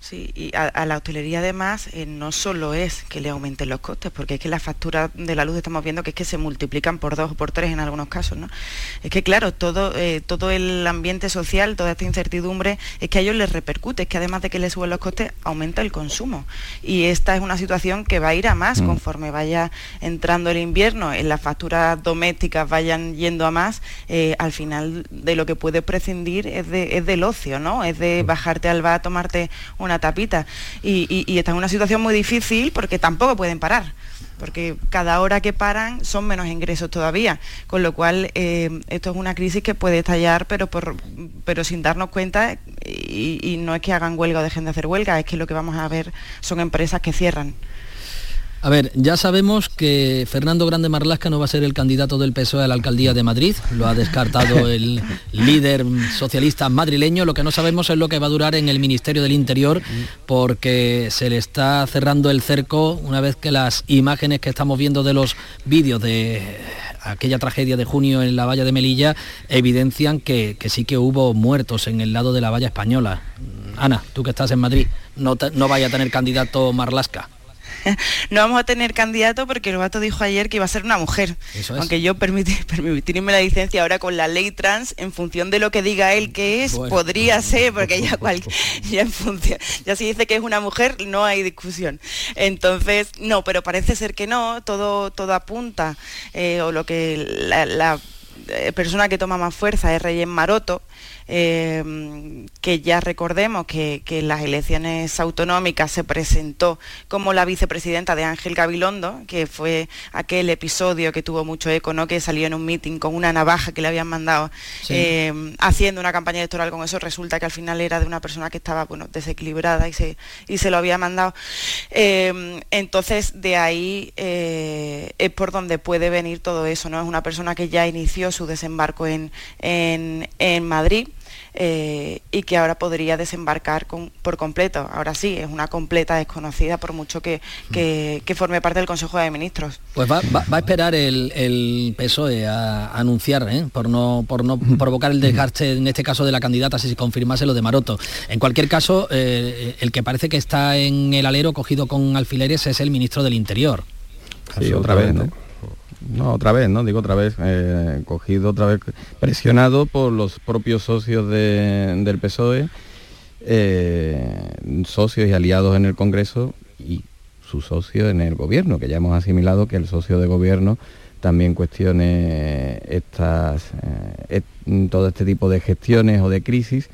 Speaker 41: Sí, y a, la hostelería además eh, no solo es que le aumenten los costes, porque es que la factura de la luz estamos viendo que es que se multiplican por dos o por tres en algunos casos, ¿no? Es que claro, todo, eh, todo el ambiente social, toda esta incertidumbre, es que a ellos les repercute, es que además de que les suben los costes, aumenta el consumo. Y esta es una situación que va a ir a más mm. conforme vaya entrando el invierno, en las facturas domésticas vayan yendo a más, eh, al final de lo que puedes prescindir es, de, es del ocio, ¿no? Es de mm. bajarte al bar, tomarte una una tapita. Y, están en una situación muy difícil porque tampoco pueden parar porque cada hora que paran son menos ingresos todavía, con lo cual eh, esto es una crisis que puede estallar, pero, por, pero sin darnos cuenta, y, y, no es que hagan huelga o dejen de hacer huelga, es que lo que vamos a ver son empresas que cierran.
Speaker 1: A ver, ya sabemos que Fernando Grande Marlasca no va a ser el candidato del PSOE a la alcaldía de Madrid, lo ha descartado el líder socialista madrileño, lo que no sabemos es lo que va a durar en el Ministerio del Interior, porque se le está cerrando el cerco una vez que las imágenes que estamos viendo de los vídeos de aquella tragedia de junio en la valla de Melilla evidencian que, sí que hubo muertos en el lado de la valla española. Ana, tú que estás en Madrid, no, no vaya a tener candidato Marlasca.
Speaker 41: no vamos a tener candidato porque el vato dijo ayer que iba a ser una mujer. Aunque yo permitirme la licencia ahora con la ley trans, en función de lo que diga él que es, podría ser, porque ya, ya en función, ya si dice que es una mujer, no hay discusión. Entonces, no, pero parece ser que no, todo, todo apunta, eh, o lo que la, persona que toma más fuerza es Reyes Maroto, eh, que ya recordemos que, en las elecciones autonómicas se presentó como la vicepresidenta de Ángel Gabilondo, que fue aquel episodio que tuvo mucho eco, ¿no? que salió en un meeting con una navaja que le habían mandado eh, haciendo una campaña electoral con eso, resulta que al final era de una persona que estaba bueno, desequilibrada y se, y se lo había mandado. Eh, entonces, de ahí es por donde puede venir todo eso, ¿no? Es una persona que ya inició su desembarco en, en, en Madrid eh, y que ahora podría desembarcar por completo. Ahora sí, es una completa desconocida por mucho que, forme parte del Consejo de Ministros.
Speaker 1: Pues va, a esperar el, PSOE a, anunciar, ¿eh? por no, por no provocar el desgaste, en este caso de la candidata, si se confirmase lo de Maroto. En cualquier caso, eh, el que parece que está en el alero cogido con alfileres es el ministro del Interior.
Speaker 40: Sí, otra vez, ¿no? No, otra vez, ¿no? Digo otra vez, eh, cogido otra vez, presionado por los propios socios del PSOE, eh, socios y aliados en el Congreso y su socio en el gobierno, que ya hemos asimilado que el socio de gobierno también cuestione estas, eh, todo este tipo de gestiones o de crisis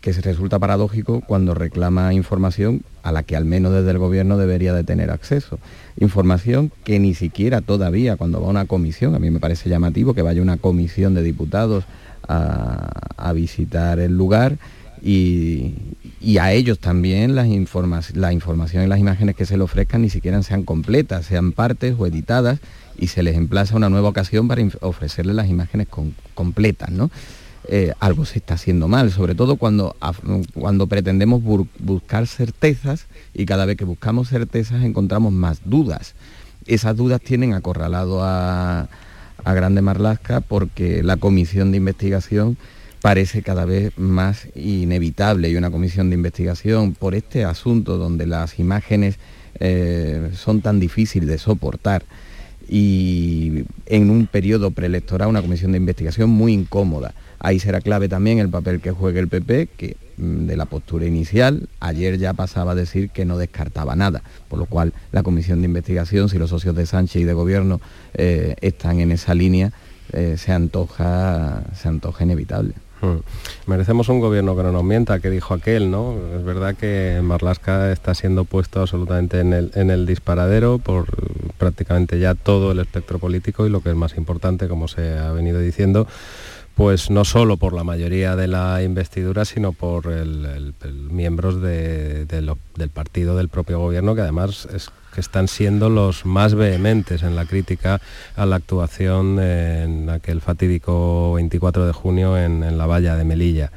Speaker 40: que se resulta paradójico cuando reclama información a la que al menos desde el gobierno debería de tener acceso. Información que ni siquiera todavía cuando va una comisión, a mí me parece llamativo que vaya una comisión de diputados a, visitar el lugar y, y a ellos también las la información y las imágenes que se le ofrezcan ni siquiera sean completas, sean partes o editadas y se les emplaza una nueva ocasión para ofrecerles las imágenes completas, ¿no? Eh, algo se está haciendo mal, sobre todo cuando, cuando pretendemos buscar certezas y cada vez que buscamos certezas encontramos más dudas. Esas dudas tienen acorralado a, a Grande Marlasca porque la comisión de investigación parece cada vez más inevitable y una comisión de investigación por este asunto donde las imágenes eh, son tan difíciles de soportar y en un periodo preelectoral una comisión de investigación muy incómoda. Ahí será clave también el papel que juegue el PP, que mm, de la postura inicial, ayer ya pasaba a decir que no descartaba nada, por lo cual la comisión de investigación, si los socios de Sánchez y de Gobierno eh, están en esa línea, eh, se, antoja, se antoja inevitable.
Speaker 39: Hmm. Merecemos un gobierno que no nos mienta, que dijo aquel, ¿no? Es verdad que Marlasca está siendo puesto absolutamente en el, en el disparadero por prácticamente ya todo el espectro político y lo que es más importante, como se ha venido diciendo, pues no solo por la mayoría de la investidura, sino por miembros del partido del propio gobierno, que además están siendo los más vehementes en la crítica a la actuación en aquel fatídico 24 de junio en, la valla de Melilla.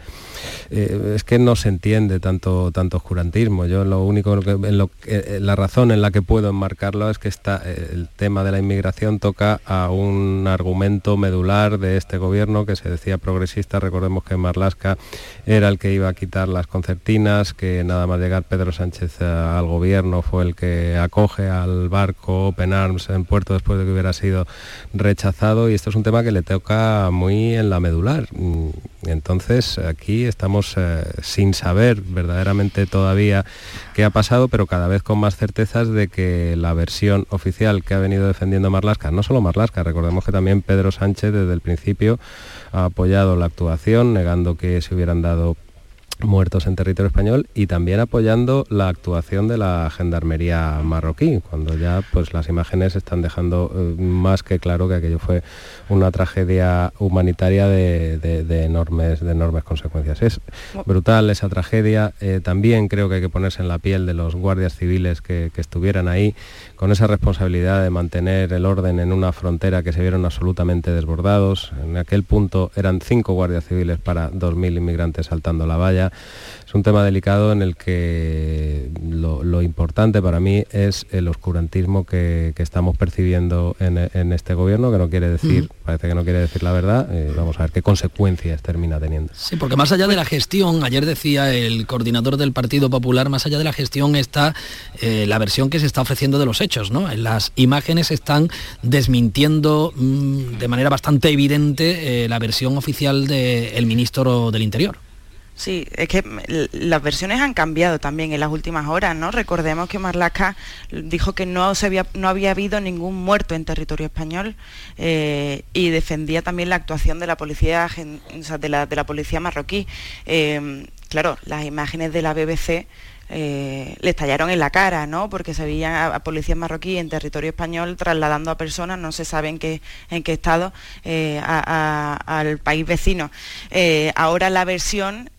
Speaker 39: Eh, es que no se entiende tanto, tanto oscurantismo. Yo lo único que, eh, la razón en la que puedo enmarcarlo es que está, eh, el tema de la inmigración toca a un argumento medular de este gobierno que se decía progresista. Recordemos que Marlasca era el que iba a quitar las concertinas, que nada más llegar Pedro Sánchez al gobierno fue el que acoge al barco Open Arms en puerto después de que hubiera sido rechazado y esto es un tema que le toca muy en la medular. Entonces aquí estamos eh, sin saber verdaderamente todavía qué ha pasado, pero cada vez con más certezas de que la versión oficial que ha venido defendiendo Marlasca, no solo Marlasca, recordemos que también Pedro Sánchez desde el principio ha apoyado la actuación, negando que se hubieran dado muertos en territorio español y también apoyando la actuación de la gendarmería marroquí, cuando ya pues las imágenes están dejando eh, más que claro que aquello fue una tragedia humanitaria de, enormes, de enormes consecuencias. Es brutal esa tragedia, eh, también creo que hay que ponerse en la piel de los guardias civiles que, que estuvieran ahí con esa responsabilidad de mantener el orden en una frontera que se vieron absolutamente desbordados. En aquel punto eran cinco guardias civiles para 2.000 inmigrantes saltando la valla es un tema delicado en el que lo, importante para mí es el oscurantismo que, estamos percibiendo en, este gobierno, que no quiere decir, parece que no quiere decir la verdad. Eh, vamos a ver qué consecuencias termina teniendo.
Speaker 1: Sí, porque más allá de la gestión, ayer decía el coordinador del Partido Popular, más allá de la gestión está eh, la versión que se está ofreciendo de los hechos, ¿no? Las imágenes están desmintiendo mm, de manera bastante evidente eh, la versión oficial del ministro del Interior.
Speaker 41: Sí, es que las versiones han cambiado también en las últimas horas, ¿no? Recordemos que Marlaska dijo que no, se había, no había habido ningún muerto en territorio español eh, y defendía también la actuación de la policía, de, la, policía marroquí. Eh, claro, las imágenes de la BBC eh, le estallaron en la cara, ¿no? Porque se veían a, policías marroquíes en territorio español trasladando a personas, no se sabe en qué, en qué estado, al país vecino. ahora la versión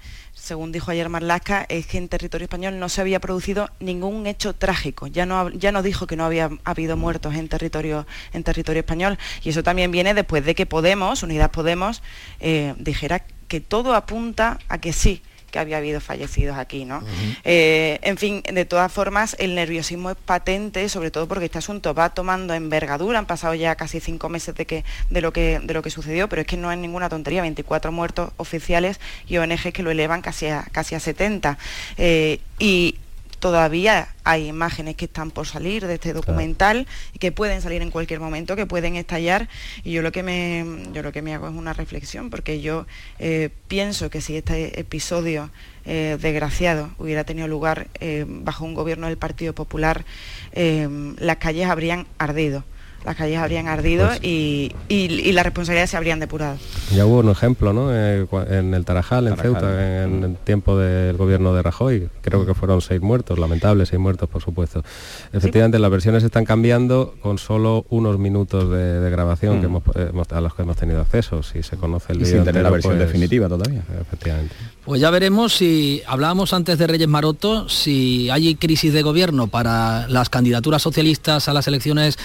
Speaker 41: según dijo ayer Marlaska, es que en territorio español no se había producido ningún hecho trágico. Ya no, ya no dijo que no había habido muertos en territorio, en territorio español. Y eso también viene después de que Podemos, Unidad Podemos, eh, dijera que todo apunta a que sí, que había habido fallecidos aquí, ¿no? Eh, en fin, de todas formas, el nerviosismo es patente, sobre todo porque este asunto va tomando envergadura, han pasado ya casi cinco meses de, que, de, lo, que, de lo que sucedió, pero es que no es ninguna tontería, 24 muertos oficiales y ONG que lo elevan casi a, casi a 70. Eh, y todavía hay imágenes que están por salir de este documental y que pueden salir en cualquier momento, que pueden estallar. Y yo lo que me, yo lo que me hago es una reflexión, porque yo eh, pienso que si este episodio eh, desgraciado hubiera tenido lugar eh, bajo un gobierno del Partido Popular, las calles habrían ardido las calles habrían ardido pues y, y, las responsabilidades se habrían depurado.
Speaker 39: Ya hubo un ejemplo, ¿no? Eh, en el Tarajal, en Ceuta, en el tiempo del gobierno de Rajoy. Creo que fueron seis muertos, lamentables, seis muertos, por supuesto. Efectivamente, las versiones están cambiando con solo unos minutos de, grabación que mm. hemos, a los que hemos tenido acceso. Si se conoce el vídeo.
Speaker 40: Sin tener la versión pues, definitiva todavía.
Speaker 39: Efectivamente.
Speaker 1: Pues ya veremos si hablábamos antes de Reyes Maroto, si hay crisis de gobierno para las candidaturas socialistas a las elecciones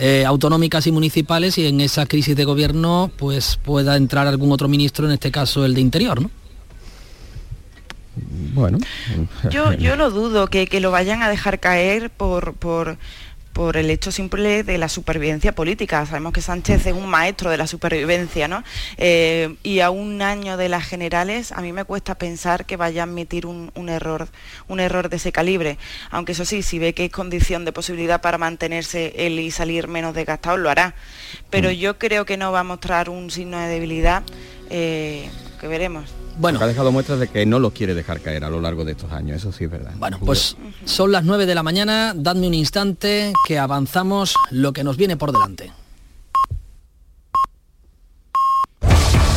Speaker 1: eh, autonómicas y municipales y en esa crisis de gobierno pues pueda entrar algún otro ministro, en este caso el de Interior, ¿no?
Speaker 40: Bueno.
Speaker 41: Yo, yo lo dudo que, que lo vayan a dejar caer por, por por el hecho simple de la supervivencia política. Sabemos que Sánchez es un maestro de la supervivencia, ¿no? Eh, y a un año de las generales, a mí me cuesta pensar que vaya a admitir un, error, un error de ese calibre. Aunque eso sí, si ve que es condición de posibilidad para mantenerse él y salir menos desgastado, lo hará. Pero mm. yo creo que no va a mostrar un signo de debilidad, eh, que veremos.
Speaker 40: Bueno. ha dejado muestras de que no lo quiere dejar caer a lo largo de estos años, eso sí es verdad.
Speaker 1: Bueno, pues son las 9 de la mañana, dadme un instante que avanzamos lo que nos viene por delante.